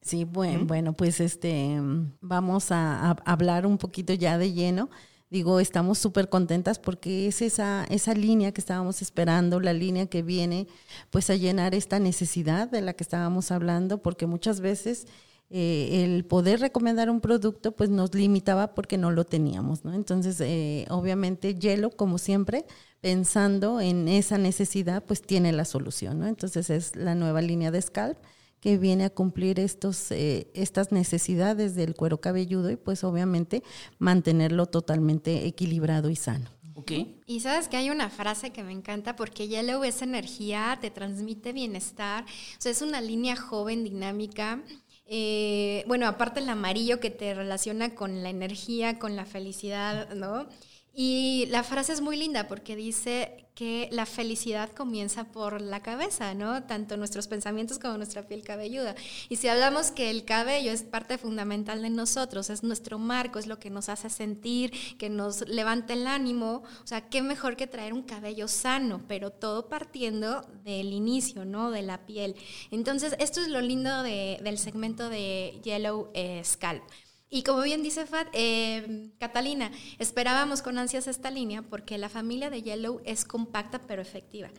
sí, bueno, bueno, pues este vamos a, hablar un poquito ya de lleno. Digo, estamos súper contentas porque es esa, esa línea que estábamos esperando, la línea que viene pues a llenar esta necesidad de la que estábamos hablando, porque muchas veces eh, el poder recomendar un producto pues nos limitaba porque no lo teníamos, ¿no? Entonces, eh, obviamente, Yellow, como siempre, pensando en esa necesidad, pues tiene la solución, ¿no? Entonces es la nueva línea de Scalp que viene a cumplir estos, eh, estas necesidades del cuero cabelludo y pues obviamente mantenerlo totalmente equilibrado y sano. Okay. Y sabes que hay una frase que me encanta porque Yellow es energía, te transmite bienestar, o sea, es una línea joven, dinámica. Eh, bueno, aparte el amarillo que te relaciona con la energía, con la felicidad, ¿no? Y la frase es muy linda porque dice que la felicidad comienza por la cabeza, ¿no? Tanto nuestros pensamientos como nuestra piel cabelluda. Y si hablamos que el cabello es parte fundamental de nosotros, es nuestro marco, es lo que nos hace sentir, que nos levanta el ánimo, o sea, qué mejor que traer un cabello sano, pero todo partiendo del inicio, ¿no? De la piel. Entonces, esto es lo lindo del segmento de Yellow eh, Scalp. Y como bien dice Fat, eh, Catalina, esperábamos con ansias esta línea porque la familia de Yellow es compacta pero efectiva.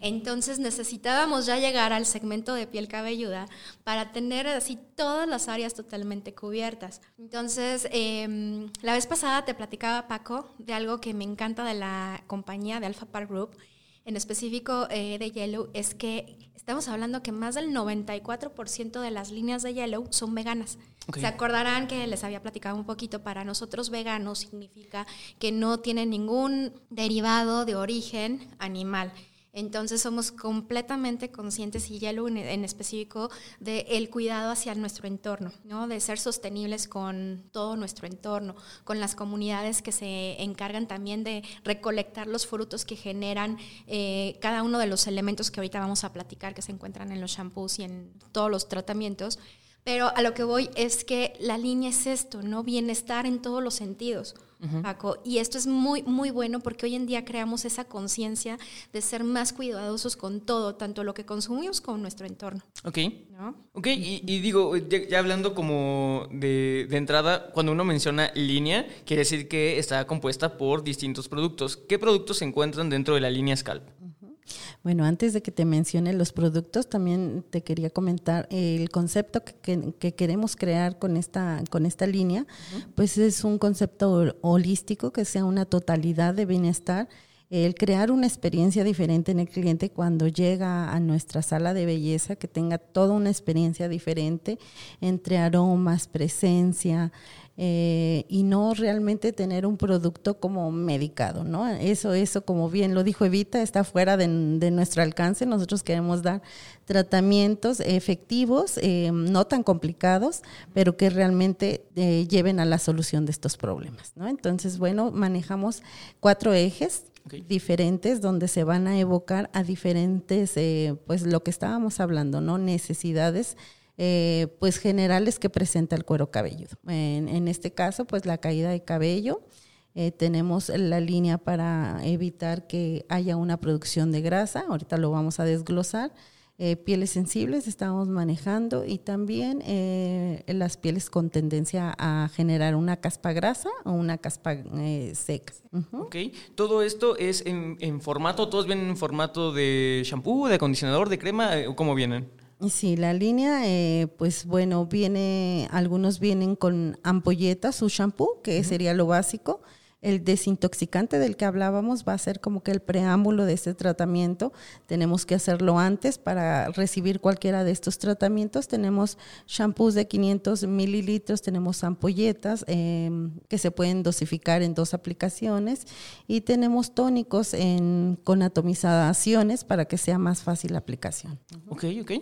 Entonces necesitábamos ya llegar al segmento de piel cabelluda para tener así todas las áreas totalmente cubiertas. Entonces, em, la vez pasada te platicaba Paco de algo que me encanta de la compañía de Alpha Park Group, en específico eh, de Yellow, es que estamos hablando que más del 94% de las líneas de Yellow son veganas. Se acordarán que les había platicado un poquito, para nosotros veganos significa que no tienen ningún derivado de origen animal. Entonces somos completamente conscientes, y ya en, en específico, del cuidado hacia nuestro entorno, ¿no? de ser sostenibles con todo nuestro entorno, con las comunidades que se encargan también de recolectar los frutos que generan eh, cada uno de los elementos que ahorita vamos a platicar, que se encuentran en los shampoos y en todos los tratamientos. Pero a lo que voy es que la línea es esto, ¿no? Bienestar en todos los sentidos. Paco. Y esto es muy, muy bueno porque hoy en día creamos esa conciencia de ser más cuidadosos con todo, tanto lo que consumimos como nuestro entorno. Ok. Ok, y, digo, ya, hablando como de, de, entrada, cuando uno menciona línea, quiere decir que está compuesta por distintos productos. ¿Qué productos se encuentran dentro de la línea Scalp? Bueno, antes de que te mencione los productos, también te quería comentar el concepto que, queremos crear con esta, con esta línea, pues es un concepto holístico, que sea una totalidad de bienestar el crear una experiencia diferente en el cliente cuando llega a nuestra sala de belleza, que tenga toda una experiencia diferente entre aromas, presencia, eh, y no realmente tener un producto como medicado, ¿no? Eso, eso, como bien lo dijo Evita, está fuera de, nuestro alcance. Nosotros queremos dar tratamientos efectivos, eh, no tan complicados, pero que realmente eh, lleven a la solución de estos problemas, ¿no? Entonces, bueno, manejamos cuatro ejes diferentes donde se van a evocar a diferentes, pues lo que estábamos hablando, ¿no? Necesidades eh, pues generales que presenta el cuero cabelludo. En, este caso, pues la caída de cabello. Eh, tenemos la línea para evitar que haya una producción de grasa, ahorita lo vamos a desglosar. Eh, pieles sensibles estamos manejando y también las pieles con tendencia a generar una caspa grasa o una caspa seca. Ok, todo esto es en, en, formato, todos vienen en formato de shampoo, de acondicionador, de crema, ¿cómo vienen? Sí, la línea, eh, pues bueno, viene, algunos vienen con ampolletas, su shampoo, que sería lo básico. El desintoxicante del que hablábamos va a ser como que el preámbulo de este tratamiento. Tenemos que hacerlo antes para recibir cualquiera de estos tratamientos. Tenemos shampoos de 500 mililitros, tenemos ampolletas em, que se pueden dosificar en dos aplicaciones y tenemos tónicos en, con atomizaciones para que sea más fácil la aplicación. Ok, ok.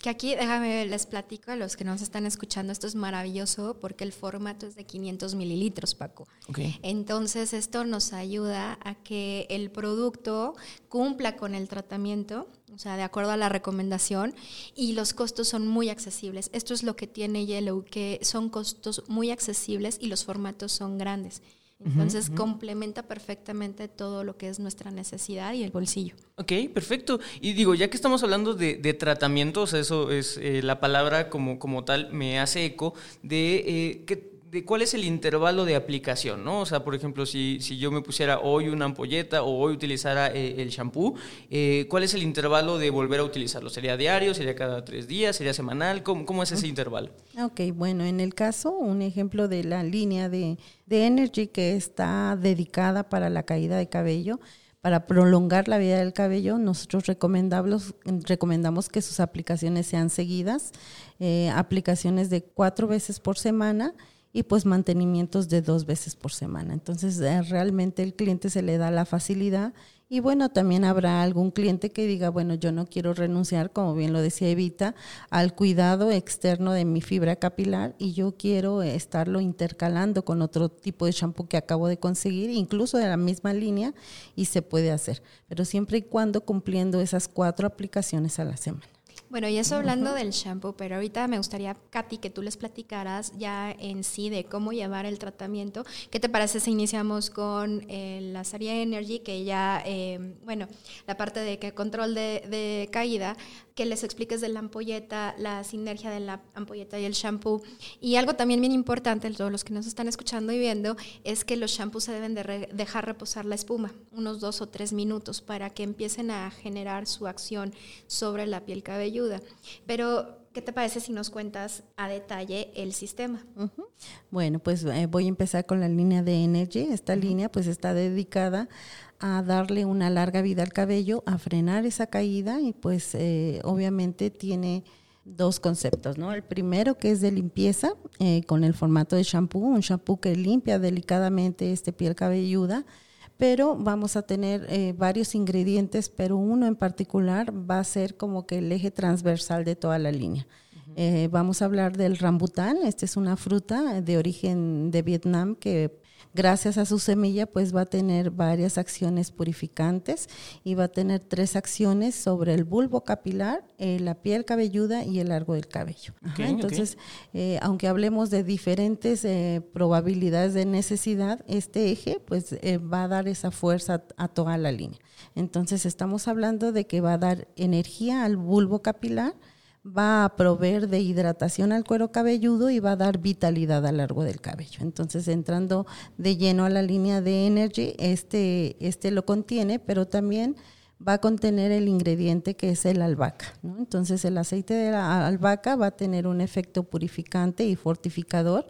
Que aquí, déjame, les platico a los que nos están escuchando, esto es maravilloso porque el formato es de 500 mililitros, Paco. Entonces, esto nos ayuda a que el producto cumpla con el tratamiento, o sea, de acuerdo a la recomendación, y los costos son muy accesibles. Esto es lo que tiene Yellow, que son costos muy accesibles y los formatos son grandes. Entonces complementa perfectamente todo lo que es nuestra necesidad y el bolsillo. Ok, perfecto. Y digo, ya que estamos hablando de, tratamientos, eso es eh, la palabra como, como tal, me hace eco de eh, que de cuál es el intervalo de aplicación, ¿no? O sea, por ejemplo, si, si yo me pusiera hoy una ampolleta o hoy utilizara eh, el shampoo, eh, ¿cuál es el intervalo de volver a utilizarlo? ¿Sería diario? ¿Sería cada tres días? ¿Sería semanal? ¿Cómo, cómo es ese intervalo? Ok, bueno, en el caso, un ejemplo de la línea de, de Energy que está dedicada para la caída de cabello, para prolongar la vida del cabello, nosotros recomendamos, recomendamos que sus aplicaciones sean seguidas, eh, aplicaciones de cuatro veces por semana y pues mantenimientos de dos veces por semana. Entonces eh, realmente el cliente se le da la facilidad y bueno, también habrá algún cliente que diga, bueno, yo no quiero renunciar, como bien lo decía Evita, al cuidado externo de mi fibra capilar y yo quiero estarlo intercalando con otro tipo de shampoo que acabo de conseguir, incluso de la misma línea, y se puede hacer, pero siempre y cuando cumpliendo esas cuatro aplicaciones a la semana. Bueno, y eso hablando del shampoo, pero ahorita me gustaría, Katy, que tú les platicaras ya en sí de cómo llevar el tratamiento. ¿Qué te parece si iniciamos con eh, la serie Energy, que ya, eh, bueno, la parte de que control de, de caída, que les expliques de la ampolleta, la sinergia de la ampolleta y el shampoo. Y algo también bien importante, todos los que nos están escuchando y viendo, es que los shampoos se deben de dejar reposar la espuma unos dos o tres minutos para que empiecen a generar su acción sobre la piel cabelluda. Pero ¿Qué te parece si nos cuentas a detalle el sistema? Bueno, pues eh, voy a empezar con la línea de Energy. Esta línea pues está dedicada a darle una larga vida al cabello, a frenar esa caída y pues eh, obviamente tiene dos conceptos, ¿no? El primero que es de limpieza eh, con el formato de shampoo, un shampoo que limpia delicadamente este piel cabelluda, pero vamos a tener eh, varios ingredientes, pero uno en particular va a ser como que el eje transversal de toda la línea. vamos a hablar del rambután, esta es una fruta de origen de Vietnam que gracias a su semilla, pues va a tener varias acciones purificantes y va a tener tres acciones sobre el bulbo capilar, eh, la piel cabelluda y el largo del cabello. entonces, eh, aunque hablemos de diferentes eh, probabilidades de necesidad, este eje pues va a dar esa fuerza a toda la línea. Entonces, estamos hablando de que va a dar energía al bulbo capilar, va a proveer de hidratación al cuero cabelludo y va a dar vitalidad a largo del cabello. Entonces, entrando de lleno a la línea de Energy, este, este lo contiene, pero también va a contener el ingrediente que es el albahaca. Entonces, el aceite de la albahaca va a tener un efecto purificante y fortificador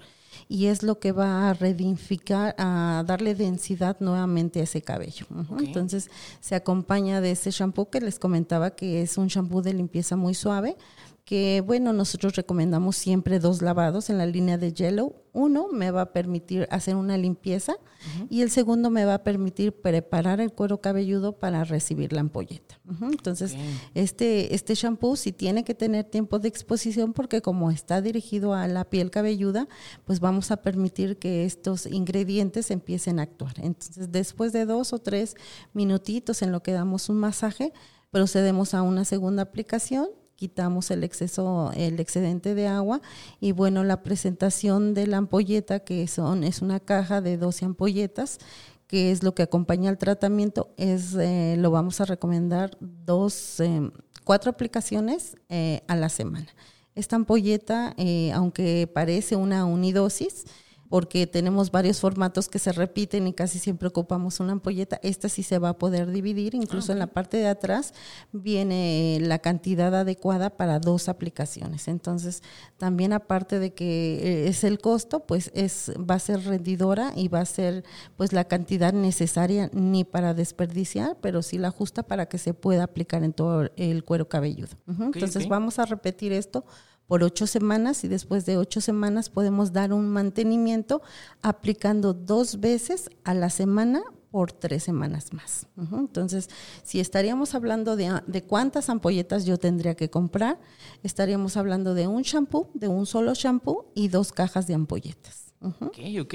y es lo que va a redificar, a darle densidad nuevamente a ese cabello. Entonces se acompaña de ese shampoo que les comentaba que es un shampoo de limpieza muy suave que bueno, nosotros recomendamos siempre dos lavados en la línea de Yellow. Uno me va a permitir hacer una limpieza y el segundo me va a permitir preparar el cuero cabelludo para recibir la ampolleta. Entonces, este, este shampoo sí tiene que tener tiempo de exposición porque como está dirigido a la piel cabelluda, pues vamos a permitir que estos ingredientes empiecen a actuar. Entonces, después de dos o tres minutitos en lo que damos un masaje, procedemos a una segunda aplicación quitamos el exceso, el excedente de agua y bueno, la presentación de la ampolleta que son es una caja de 12 ampolletas que es lo que acompaña al tratamiento, es eh, lo vamos a recomendar dos, eh, cuatro aplicaciones eh, a la semana. Esta ampolleta, aunque parece una unidosis, porque tenemos varios formatos que se repiten y casi siempre ocupamos una ampolleta. Esta sí se va a poder dividir, incluso en la parte de atrás viene la cantidad adecuada para dos aplicaciones. Entonces, también aparte de que eh, es el costo, pues es va a ser rendidora y va a ser pues la cantidad necesaria ni para desperdiciar, pero sí la justa para que se pueda aplicar en todo el cuero cabelludo. Entonces, vamos a repetir esto por ocho semanas y después de ocho semanas podemos dar un mantenimiento aplicando dos veces a la semana por tres semanas más. Entonces, si estaríamos hablando de, de, cuántas ampolletas yo tendría que comprar, estaríamos hablando de un shampoo, de un solo shampoo y dos cajas de ampolletas.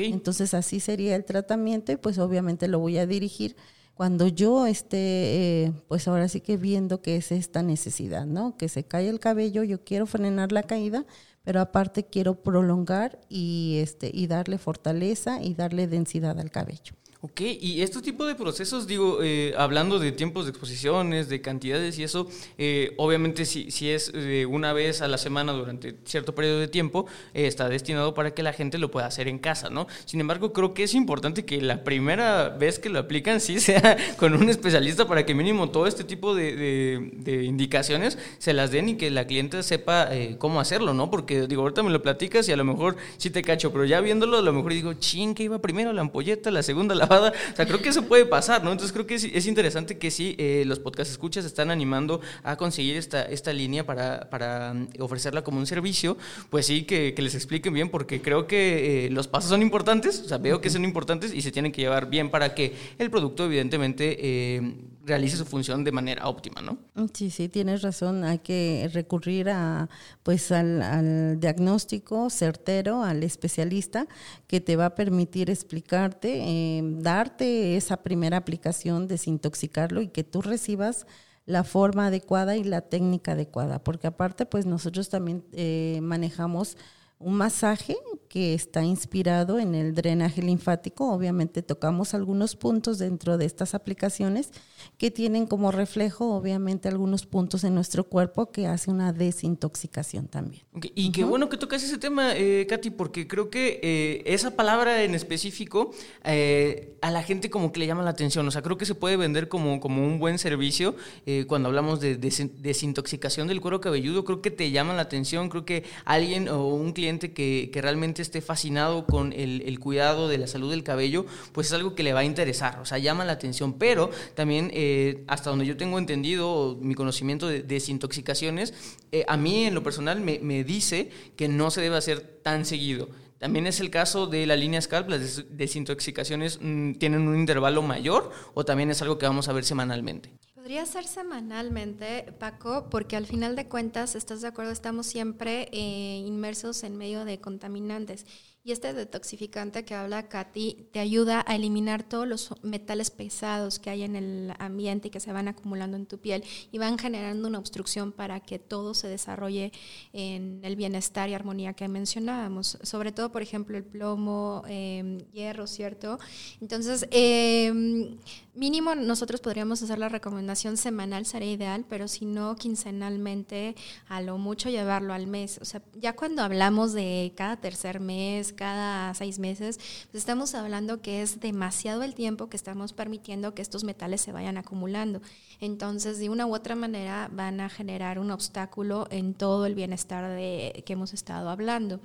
Entonces, así sería el tratamiento y pues obviamente lo voy a dirigir cuando yo esté, eh, pues ahora sí que viendo que es esta necesidad, ¿no? Que se cae el cabello, yo quiero frenar la caída, pero aparte quiero prolongar y, este, y darle fortaleza y darle densidad al cabello. Ok, y este tipo de procesos, digo, eh, hablando de tiempos de exposiciones, de cantidades y eso, eh, obviamente si, si es eh, una vez a la semana durante cierto periodo de tiempo, está destinado para que la gente lo pueda hacer en casa, ¿no? Sin embargo, creo que es importante que la primera vez que lo aplican sí sea con un especialista para que mínimo todo este tipo de, de, indicaciones se las den y que la cliente sepa cómo hacerlo, ¿no? Porque, digo, ahorita me lo platicas y a lo mejor sí te cacho, pero ya viéndolo, a lo mejor digo, ching, que iba primero la ampolleta, la segunda la o sea, creo que eso puede pasar, ¿no? Entonces creo que es, interesante que sí, eh, los podcast escuchas están animando a conseguir esta, esta línea para, para mm, ofrecerla como un servicio, pues sí, que, que les expliquen bien, porque creo que eh, los pasos son importantes, o sea, veo que son importantes y se tienen que llevar bien para que el producto, evidentemente, eh, realice su función de manera óptima, ¿no? Sí, sí, tienes razón. Hay que recurrir a, pues, al, al, diagnóstico certero, al especialista, que te va a permitir explicarte, eh, darte esa primera aplicación, desintoxicarlo y que tú recibas la forma adecuada y la técnica adecuada, porque aparte, pues nosotros también eh, manejamos un masaje que está inspirado en el drenaje linfático. Obviamente tocamos algunos puntos dentro de estas aplicaciones que tienen como reflejo, obviamente, algunos puntos en nuestro cuerpo que hace una desintoxicación también. Y qué bueno que tocas ese tema, eh, Katy, porque creo que eh, esa palabra en específico eh, a la gente como que le llama la atención. O sea, creo que se puede vender como, como un buen servicio eh, cuando hablamos de desintoxicación del cuero cabelludo. Creo que te llama la atención. Creo que alguien o un cliente que, realmente esté fascinado con el, cuidado de la salud del cabello, pues es algo que le va a interesar. O sea, llama la atención. Pero también eh, hasta donde yo tengo entendido mi conocimiento de desintoxicaciones, eh, a mí en lo personal me, dice que no se debe hacer tan seguido. También es el caso de la línea Scalp, las desintoxicaciones mmm, tienen un intervalo mayor o también es algo que vamos a ver semanalmente. Podría ser semanalmente, Paco, porque al final de cuentas, ¿estás de acuerdo? Estamos siempre eh, inmersos en medio de contaminantes. Y este detoxificante que habla Katy te ayuda a eliminar todos los metales pesados que hay en el ambiente y que se van acumulando en tu piel y van generando una obstrucción para que todo se desarrolle en el bienestar y armonía que mencionábamos. Sobre todo, por ejemplo, el plomo, eh, hierro, ¿cierto? Entonces, eh, mínimo nosotros podríamos hacer la recomendación semanal, sería ideal, pero si no, quincenalmente, a lo mucho llevarlo al mes. O sea, ya cuando hablamos de cada tercer mes, cada seis meses, pues estamos hablando que es demasiado el tiempo que estamos permitiendo que estos metales se vayan acumulando. Entonces, de una u otra manera, van a generar un obstáculo en todo el bienestar de, que hemos estado hablando.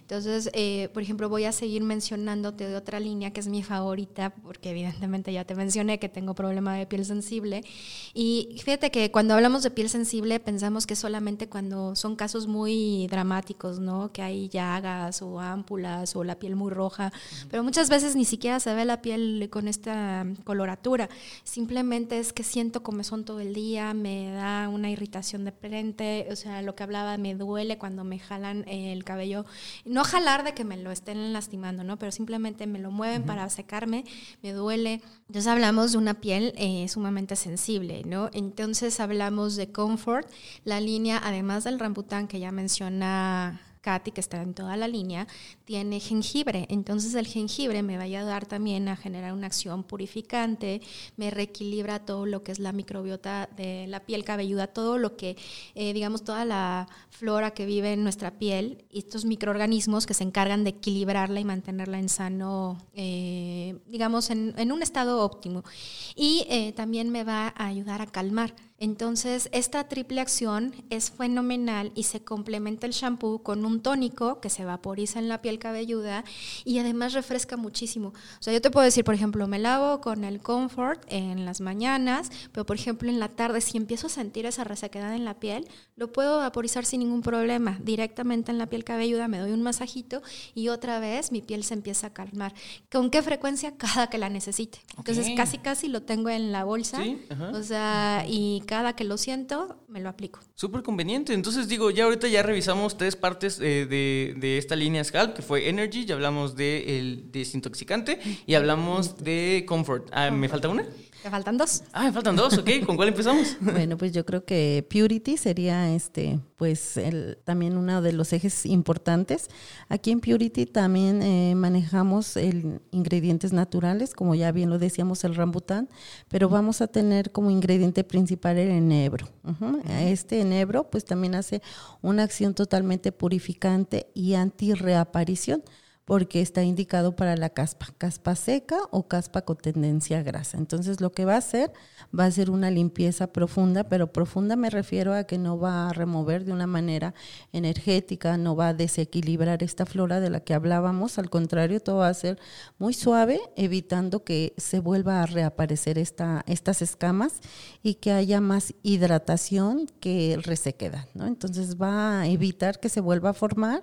Entonces, eh, por ejemplo, voy a seguir mencionándote de otra línea que es mi favorita, porque evidentemente ya te mencioné que tengo problema de piel sensible. Y fíjate que cuando hablamos de piel sensible, pensamos que solamente cuando son casos muy dramáticos, ¿no? Que hay llagas o ámpulas o la piel muy roja, pero muchas veces ni siquiera se ve la piel con esta coloratura. Simplemente es que siento comezón todo el día, me da una irritación de frente, o sea, lo que hablaba, me duele cuando me jalan el cabello. No jalar de que me lo estén lastimando, ¿no? Pero simplemente me lo mueven para secarme, me duele. Entonces hablamos de una piel eh, sumamente sensible, ¿no? Entonces hablamos de comfort, la línea, además del rambután que ya menciona Katy, que está en toda la línea, tiene jengibre. Entonces el jengibre me va a ayudar también a generar una acción purificante, me reequilibra todo lo que es la microbiota de la piel cabelluda, todo lo que, eh, digamos, toda la flora que vive en nuestra piel, y estos microorganismos que se encargan de equilibrarla y mantenerla en sano, eh, digamos, en, un estado óptimo. Y eh, también me va a ayudar a calmar. Entonces, esta triple acción es fenomenal y se complementa el shampoo con un tónico que se vaporiza en la piel cabelluda y además refresca muchísimo. O sea, yo te puedo decir, por ejemplo, me lavo con el Comfort en las mañanas, pero por ejemplo en la tarde, si empiezo a sentir esa resequedad en la piel, lo puedo vaporizar sin ningún problema. Directamente en la piel cabelluda me doy un masajito y otra vez mi piel se empieza a calmar. ¿Con qué frecuencia? Cada que la necesite. Entonces, casi, casi lo tengo en la bolsa. o sea, y cada que lo siento, me lo aplico. Súper conveniente. Entonces digo, ya ahorita ya revisamos tres partes eh, de, de, esta línea Scalp, que fue Energy, ya hablamos de el desintoxicante y hablamos de Comfort. Ah, ¿Me falta una? Faltan dos. Ah, me faltan dos, ok. ¿Con cuál empezamos? bueno, pues yo creo que Purity sería este, pues el, también uno de los ejes importantes. Aquí en Purity también eh, manejamos el, ingredientes naturales, como ya bien lo decíamos, el rambután, pero vamos a tener como ingrediente principal el enebro. Este enebro pues también hace una acción totalmente purificante y anti-reaparición porque está indicado para la caspa, caspa seca o caspa con tendencia a grasa. Entonces lo que va a hacer va a ser una limpieza profunda, pero profunda me refiero a que no va a remover de una manera energética, no va a desequilibrar esta flora de la que hablábamos, al contrario, todo va a ser muy suave, evitando que se vuelva a reaparecer esta, estas escamas y que haya más hidratación que resequedad. ¿no? Entonces va a evitar que se vuelva a formar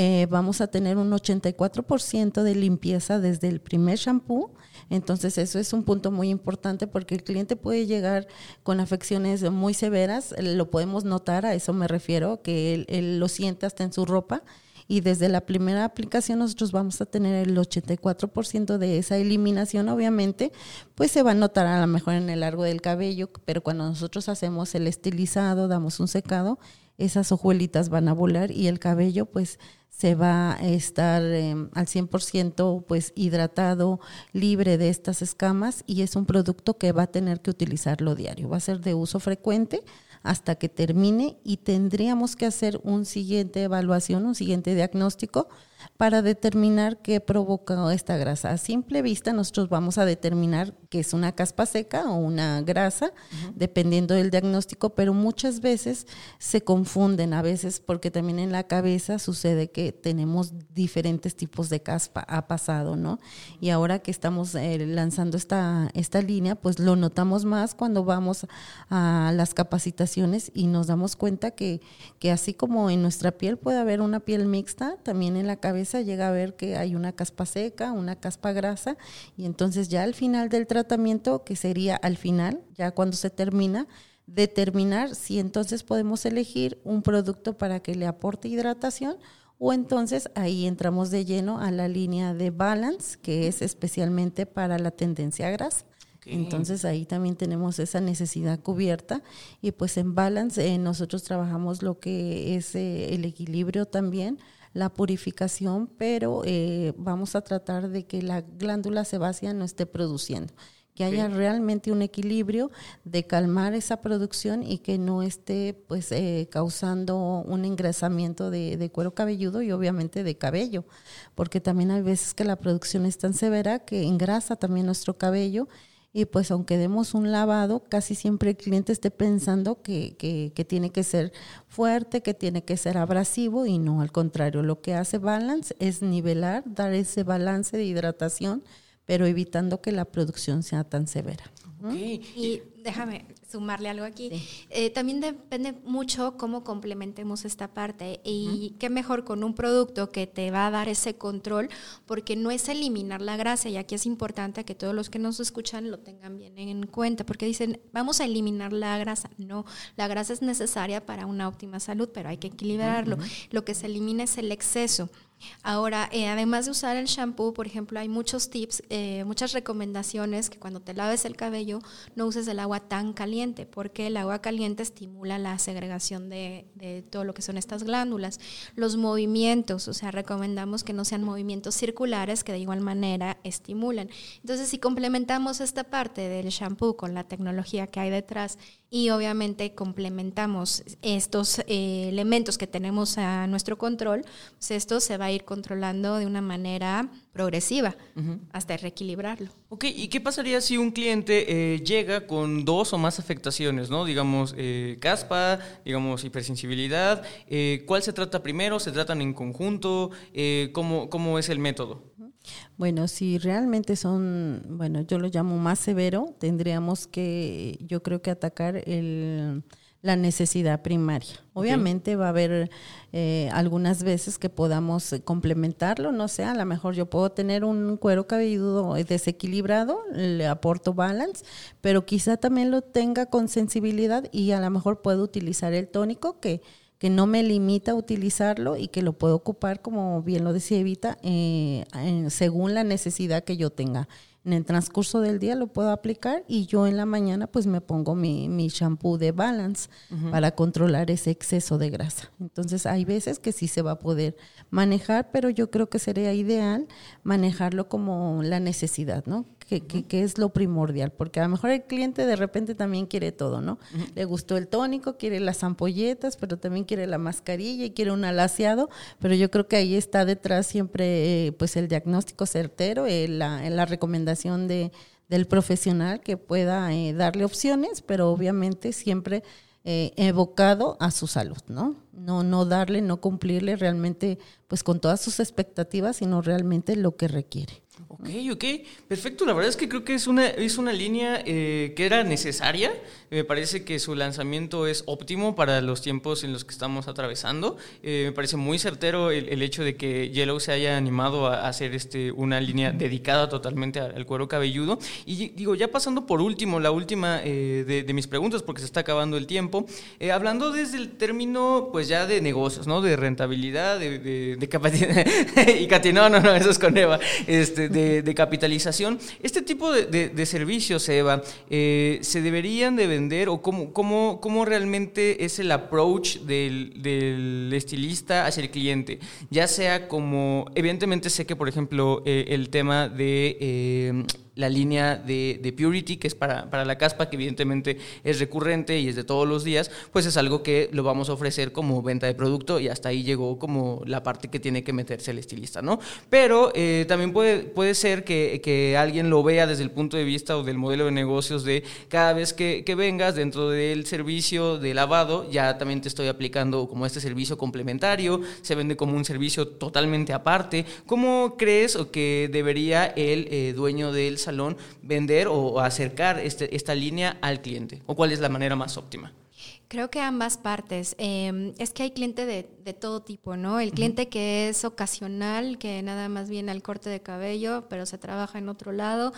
eh, vamos a tener un 84% de limpieza desde el primer shampoo. Entonces eso es un punto muy importante porque el cliente puede llegar con afecciones muy severas, lo podemos notar, a eso me refiero, que él, lo siente hasta en su ropa. Y desde la primera aplicación nosotros vamos a tener el 84% de esa eliminación, obviamente, pues se va a notar a lo mejor en el largo del cabello, pero cuando nosotros hacemos el estilizado, damos un secado, esas hojuelitas van a volar y el cabello pues se va a estar em, al 100% pues hidratado, libre de estas escamas y es un producto que va a tener que utilizarlo diario. Va a ser de uso frecuente hasta que termine y tendríamos que hacer un siguiente evaluación, un siguiente diagnóstico para determinar qué provoca esta grasa. A simple vista nosotros vamos a determinar que es una caspa seca o una grasa, dependiendo del diagnóstico, pero muchas veces se confunden, a veces porque también en la cabeza sucede que tenemos diferentes tipos de caspa, ha pasado, ¿no? Y ahora que estamos eh, lanzando esta, esta línea, pues lo notamos más cuando vamos a las capacitaciones y nos damos cuenta que, que así como en nuestra piel puede haber una piel mixta, también en la cabeza llega a ver que hay una caspa seca, una caspa grasa, y entonces ya al final del tratamiento, que sería al final, ya cuando se termina, determinar si entonces podemos elegir un producto para que le aporte hidratación o entonces ahí entramos de lleno a la línea de balance, que es especialmente para la tendencia a grasa. Entonces ahí también tenemos esa necesidad cubierta y pues en balance eh, nosotros trabajamos lo que es eh, el equilibrio también la purificación, pero eh, vamos a tratar de que la glándula sebácea no esté produciendo que haya realmente un equilibrio de calmar esa producción y que no esté pues eh, causando un engrasamiento de, de, cuero cabelludo y obviamente de cabello, porque también hay veces que la producción es tan severa que engrasa también nuestro cabello y pues aunque demos un lavado, casi siempre el cliente esté pensando que, que, que, tiene que ser fuerte, que tiene que ser abrasivo y no, al contrario, lo que hace Balance es nivelar, dar ese balance de hidratación, pero evitando que la producción sea tan severa. Y déjame sumarle algo aquí. Eh, también depende mucho cómo complementemos esta parte y qué mejor con un producto que te va a dar ese control, porque no es eliminar la grasa y aquí es importante que todos los que nos escuchan lo tengan bien en cuenta, porque dicen, vamos a eliminar la grasa. No, la grasa es necesaria para una óptima salud, pero hay que equilibrarlo. Lo que se elimina es el exceso. Ahora, eh, además de usar el shampoo, por ejemplo, hay muchos tips, eh, muchas recomendaciones que cuando te laves el cabello no uses el agua tan caliente, porque el agua caliente estimula la segregación de, de, todo lo que son estas glándulas. Los movimientos, o sea, recomendamos que no sean movimientos circulares que de igual manera estimulan. Entonces, si complementamos esta parte del shampoo con la tecnología que hay detrás y obviamente complementamos estos eh, elementos que tenemos a nuestro control, pues esto se va a ir controlando de una manera progresiva hasta reequilibrarlo. Ok, ¿y qué pasaría si un cliente eh, llega con dos o más afectaciones, ¿no? Digamos, eh, caspa, digamos, hipersensibilidad. ¿Cuál se trata primero? ¿Se tratan en conjunto? ¿cómo, ¿Cómo es el método? Bueno, si realmente son, bueno, yo lo llamo más severo, tendríamos que, yo creo que atacar el, la necesidad primaria. Obviamente va a haber eh, algunas veces que podamos complementarlo, no sé, a lo mejor yo puedo tener un cuero cabelludo desequilibrado, le aporto balance, pero quizá también lo tenga con sensibilidad y a lo mejor puedo utilizar el tónico que que no me limita a utilizarlo y que lo puedo ocupar, como bien lo decía Evita, eh, según la necesidad que yo tenga. En el transcurso del día lo puedo aplicar y yo en la mañana pues me pongo mi, mi shampoo de balance para controlar ese exceso de grasa. Entonces hay veces que sí se va a poder manejar, pero yo creo que sería ideal manejarlo como la necesidad, ¿no? que, es lo primordial, porque a lo mejor el cliente de repente también quiere todo, ¿no? Le gustó el tónico, quiere las ampolletas, pero también quiere la mascarilla y quiere un alaciado, pero yo creo que ahí está detrás siempre eh, pues el diagnóstico certero, eh, la, la, recomendación de, del profesional que pueda eh, darle opciones, pero obviamente siempre evocado a su salud, ¿no? No, no darle, no cumplirle realmente pues con todas sus expectativas, sino realmente lo que requiere. Ok, ok, perfecto. La verdad es que creo que es una, es una línea eh, que era necesaria. Me parece que su lanzamiento es óptimo para los tiempos en los que estamos atravesando. Eh, me parece muy certero el, hecho de que Yellow se haya animado a hacer este, una línea dedicada totalmente al cuero cabelludo. Y digo, ya pasando por último, la última eh, de, mis preguntas, porque se está acabando el tiempo, hablando desde el término, pues ya de negocios, ¿no? De rentabilidad, de, de, capacidad. y Katy, no, no, no, eso es con Eva. Este, de, capitalización. Este tipo de, servicios, Eva, eh, ¿se deberían de vender o cómo, cómo, cómo realmente es el approach del, estilista hacia el cliente? Ya sea como, evidentemente sé que, por ejemplo, eh, el tema de... Eh, la línea de, de Purity, que es para, para, la caspa, que evidentemente es recurrente y es de todos los días, pues es algo que lo vamos a ofrecer como venta de producto y hasta ahí llegó como la parte que tiene que meterse el estilista, ¿no? Pero eh, también puede, puede ser que, que, alguien lo vea desde el punto de vista o del modelo de negocios de cada vez que, que vengas dentro del servicio de lavado, ya también te estoy aplicando como este servicio complementario, se vende como un servicio totalmente aparte. ¿Cómo crees o que debería el eh, dueño del salón vender o acercar este, esta línea al cliente? ¿O cuál es la manera más óptima? Creo que ambas partes. Em, es que hay cliente de, de, todo tipo, ¿no? El cliente que es ocasional, que nada más viene al corte de cabello, pero se trabaja en otro lado.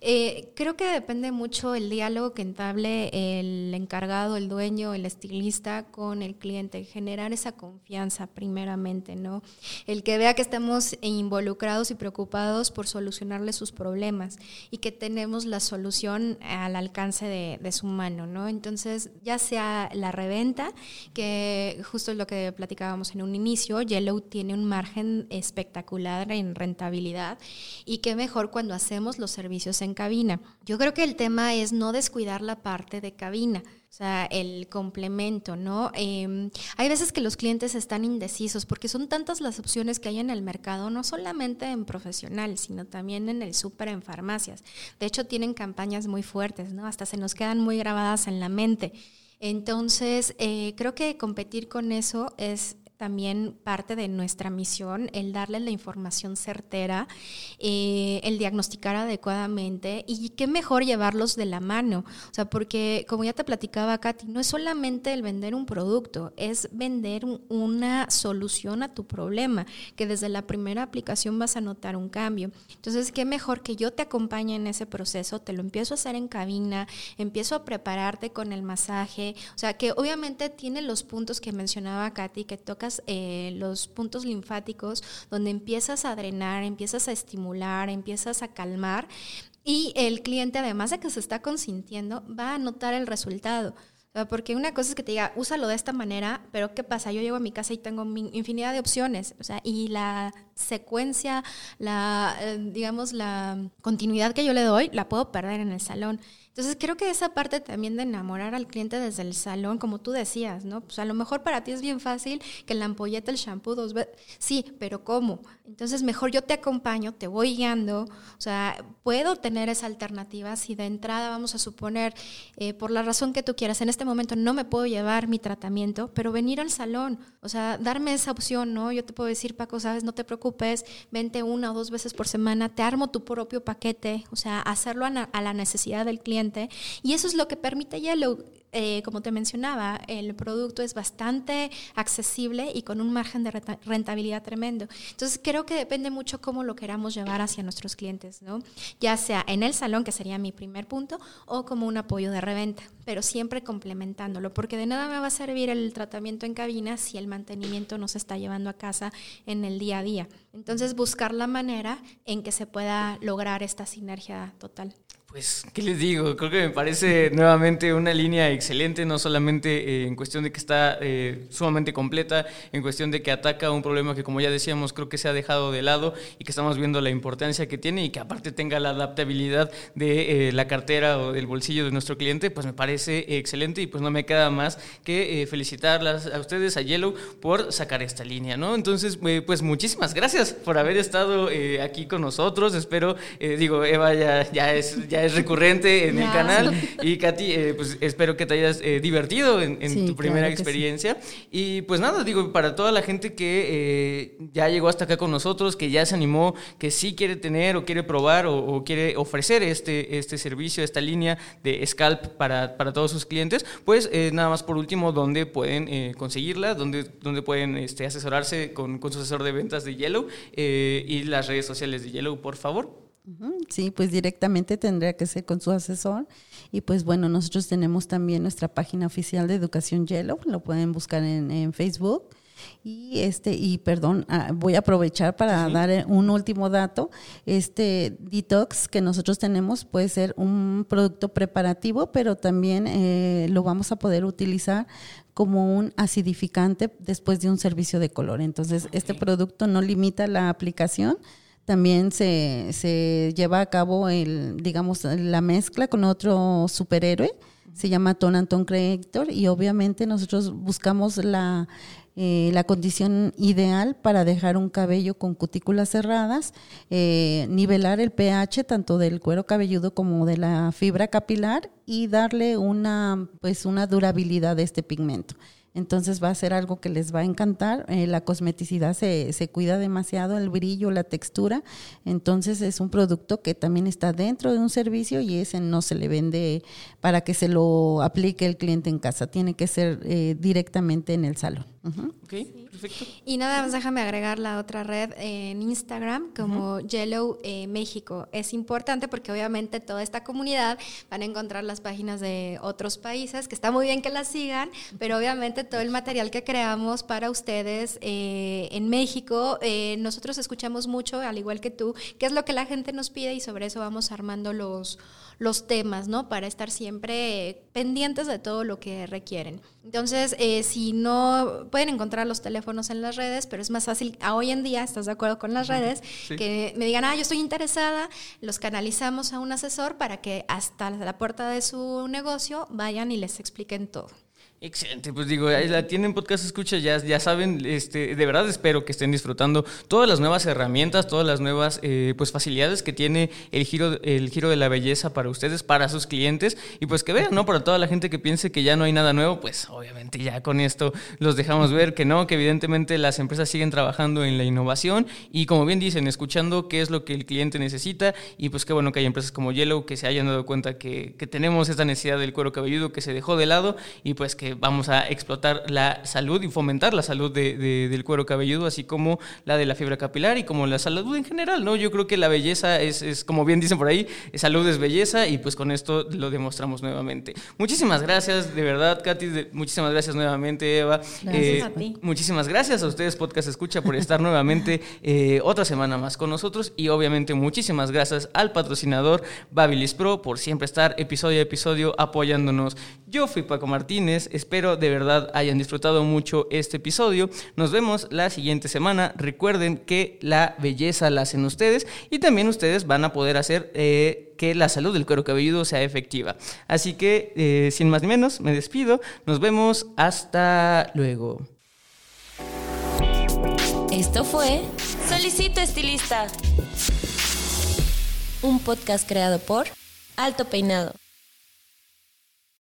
Eh, creo que depende mucho el diálogo que entable el encargado, el dueño, el estilista con el cliente. Generar esa confianza primeramente, ¿no? El que vea que estamos involucrados y preocupados por solucionarle sus problemas y que tenemos la solución al alcance de, de su mano, ¿no? Entonces, ya sea la, reventa, que justo es lo que platicábamos en un inicio, Yellow tiene un margen espectacular en rentabilidad y qué mejor cuando hacemos los servicios en cabina. Yo creo que el tema es no descuidar la parte de cabina. O sea, el complemento, ¿no? Em, hay veces que los clientes están indecisos porque son tantas las opciones que hay en el mercado, no solamente en profesional, sino también en el súper, en farmacias. De hecho, tienen campañas muy fuertes, ¿no? Hasta se nos quedan muy grabadas en la mente. Entonces, eh, creo que competir con eso es también parte de nuestra misión, el darle la información certera, eh, el diagnosticar adecuadamente y qué mejor llevarlos de la mano. O sea, porque como ya te platicaba, Katy, no es solamente el vender un producto, es vender una solución a tu problema, que desde la primera aplicación vas a notar un cambio. Entonces, qué mejor que yo te acompañe en ese proceso, te lo empiezo a hacer en cabina, empiezo a prepararte con el masaje, o sea, que obviamente tiene los puntos que mencionaba Katy, que tocas eh, los puntos linfáticos, donde empiezas a drenar, empiezas a estimular, empiezas a calmar y el cliente, además de que se está consintiendo, va a notar el resultado. Porque una cosa es que te diga, úsalo de esta manera, pero ¿qué pasa? Yo llego a mi casa y tengo infinidad de opciones, o sea, y la secuencia, la, eh, digamos, la continuidad que yo le doy, la puedo perder en el salón. Entonces creo que esa parte también de enamorar al cliente desde el salón, como tú decías, ¿no? Pues a lo mejor para ti es bien fácil que la ampolleta, el shampoo dos veces, sí, pero ¿cómo? Entonces mejor yo te acompaño, te voy guiando, o sea, puedo tener esa alternativa si de entrada vamos a suponer, eh, por la razón que tú quieras, en este momento no me puedo llevar mi tratamiento, pero venir al salón, o sea, darme esa opción, ¿no? Yo te puedo decir, Paco, sabes, no te preocupes, vente una o dos veces por semana, te armo tu propio paquete, o sea, hacerlo a la necesidad del cliente y eso es lo que permite Yellow. Eh, como te mencionaba, el producto es bastante accesible y con un margen de rentabilidad tremendo. Entonces, creo que depende mucho cómo lo queramos llevar hacia nuestros clientes, ¿no? Ya sea en el salón, que sería mi primer punto, o como un apoyo de reventa, pero siempre complementándolo, porque de nada me va a servir el tratamiento en cabina si el mantenimiento no se está llevando a casa en el día a día. Entonces, buscar la manera en que se pueda lograr esta sinergia total. Pues, ¿qué les digo? Creo que me parece nuevamente una línea excelente, no solamente eh, en cuestión de que está eh, sumamente completa, en cuestión de que ataca un problema que, como ya decíamos, creo que se ha dejado de lado y que estamos viendo la importancia que tiene y que aparte tenga la adaptabilidad de eh, la cartera o del bolsillo de nuestro cliente, pues me parece excelente y pues no me queda más que felicitarlas a ustedes, a Yellow, por sacar esta línea, ¿no? Entonces, pues muchísimas gracias por haber estado aquí con nosotros. Espero, digo, Eva ya, ya es es recurrente en el canal. Y Katy, eh, pues espero que te hayas eh, divertido en, tu primera experiencia. Y pues nada, digo, para toda la gente que eh, ya llegó hasta acá con nosotros, que ya se animó, que sí quiere tener o quiere probar o, quiere ofrecer este, este servicio, esta línea de Scalp para, para todos sus clientes, pues nada más por último, ¿dónde pueden conseguirla? ¿Dónde, dónde pueden este, asesorarse con, con, su asesor de ventas de Yellow? y las redes sociales de Yellow, por favor. Sí, pues directamente tendría que ser con su asesor. Y pues bueno, nosotros tenemos también nuestra página oficial de Educación Yellow, lo pueden buscar en, Facebook. Y este, y perdón, ah, voy a aprovechar para dar un último dato. Este detox que nosotros tenemos puede ser un producto preparativo, pero también eh, lo vamos a poder utilizar como un acidificante después de un servicio de color. Entonces, este producto no limita la aplicación, también se, se lleva a cabo el, digamos, la mezcla con otro superhéroe, se llama Ton Anton Creator, y obviamente nosotros buscamos la, eh, la condición ideal para dejar un cabello con cutículas cerradas, eh, nivelar el pH tanto del cuero cabelludo como de la fibra capilar y darle una, pues, una durabilidad de este pigmento. Entonces va a ser algo que les va a encantar. Eh, la cosmeticidad se, se, cuida demasiado, el brillo, la textura. Entonces es un producto que también está dentro de un servicio y ese no se le vende para que se lo aplique el cliente en casa. Tiene que ser eh, directamente en el salón. Ok, perfecto. Y nada más déjame agregar la otra red en Instagram como Yellow eh, México. Es importante porque obviamente toda esta comunidad van a encontrar las páginas de otros países, que está muy bien que las sigan, pero obviamente todo el material que creamos para ustedes eh, en México, eh, nosotros escuchamos mucho, al igual que tú, qué es lo que la gente nos pide y sobre eso vamos armando los los temas, ¿no? Para estar siempre pendientes de todo lo que requieren. Entonces, eh, si no, pueden encontrar los teléfonos en las redes, pero es más fácil, a hoy en día, ¿estás de acuerdo con las redes? Que me digan, ah, yo estoy interesada, los canalizamos a un asesor para que hasta la puerta de su negocio vayan y les expliquen todo. Excelente, pues digo, la tienen podcast escucha, ya, ya saben, este, de verdad espero que estén disfrutando todas las nuevas herramientas, todas las nuevas eh, pues facilidades que tiene el giro, el giro de la belleza para ustedes, para sus clientes, y pues que vean, ¿no? Para toda la gente que piense que ya no hay nada nuevo, pues obviamente ya con esto los dejamos ver que no, que evidentemente las empresas siguen trabajando en la innovación y como bien dicen, escuchando qué es lo que el cliente necesita, y pues qué bueno que hay empresas como Yellow que se hayan dado cuenta que, que tenemos esta necesidad del cuero cabelludo que se dejó de lado. Y pues que vamos a explotar la salud y fomentar la salud del cuero cabelludo, así como la de la fibra capilar y como la salud en general, ¿no? Yo creo que la belleza es, como bien dicen por ahí, salud es belleza y pues con esto lo demostramos nuevamente. Muchísimas gracias, de verdad, Katy, muchísimas gracias nuevamente, Eva. Gracias eh, a ti. Muchísimas gracias a ustedes, Podcast Escucha, por estar nuevamente eh, otra semana más con nosotros y obviamente muchísimas gracias al patrocinador Babilis Pro por siempre estar episodio a episodio apoyándonos. Yo fui Paco Martínez, espero de verdad hayan disfrutado mucho este episodio. Nos vemos la siguiente semana. Recuerden que la belleza la hacen ustedes y también ustedes van a poder hacer eh, que la salud del cuero cabelludo sea efectiva. Así que, eh, sin más ni menos, me despido. Nos vemos. Hasta luego. Esto fue Solicito Estilista, un podcast creado por Alto Peinado.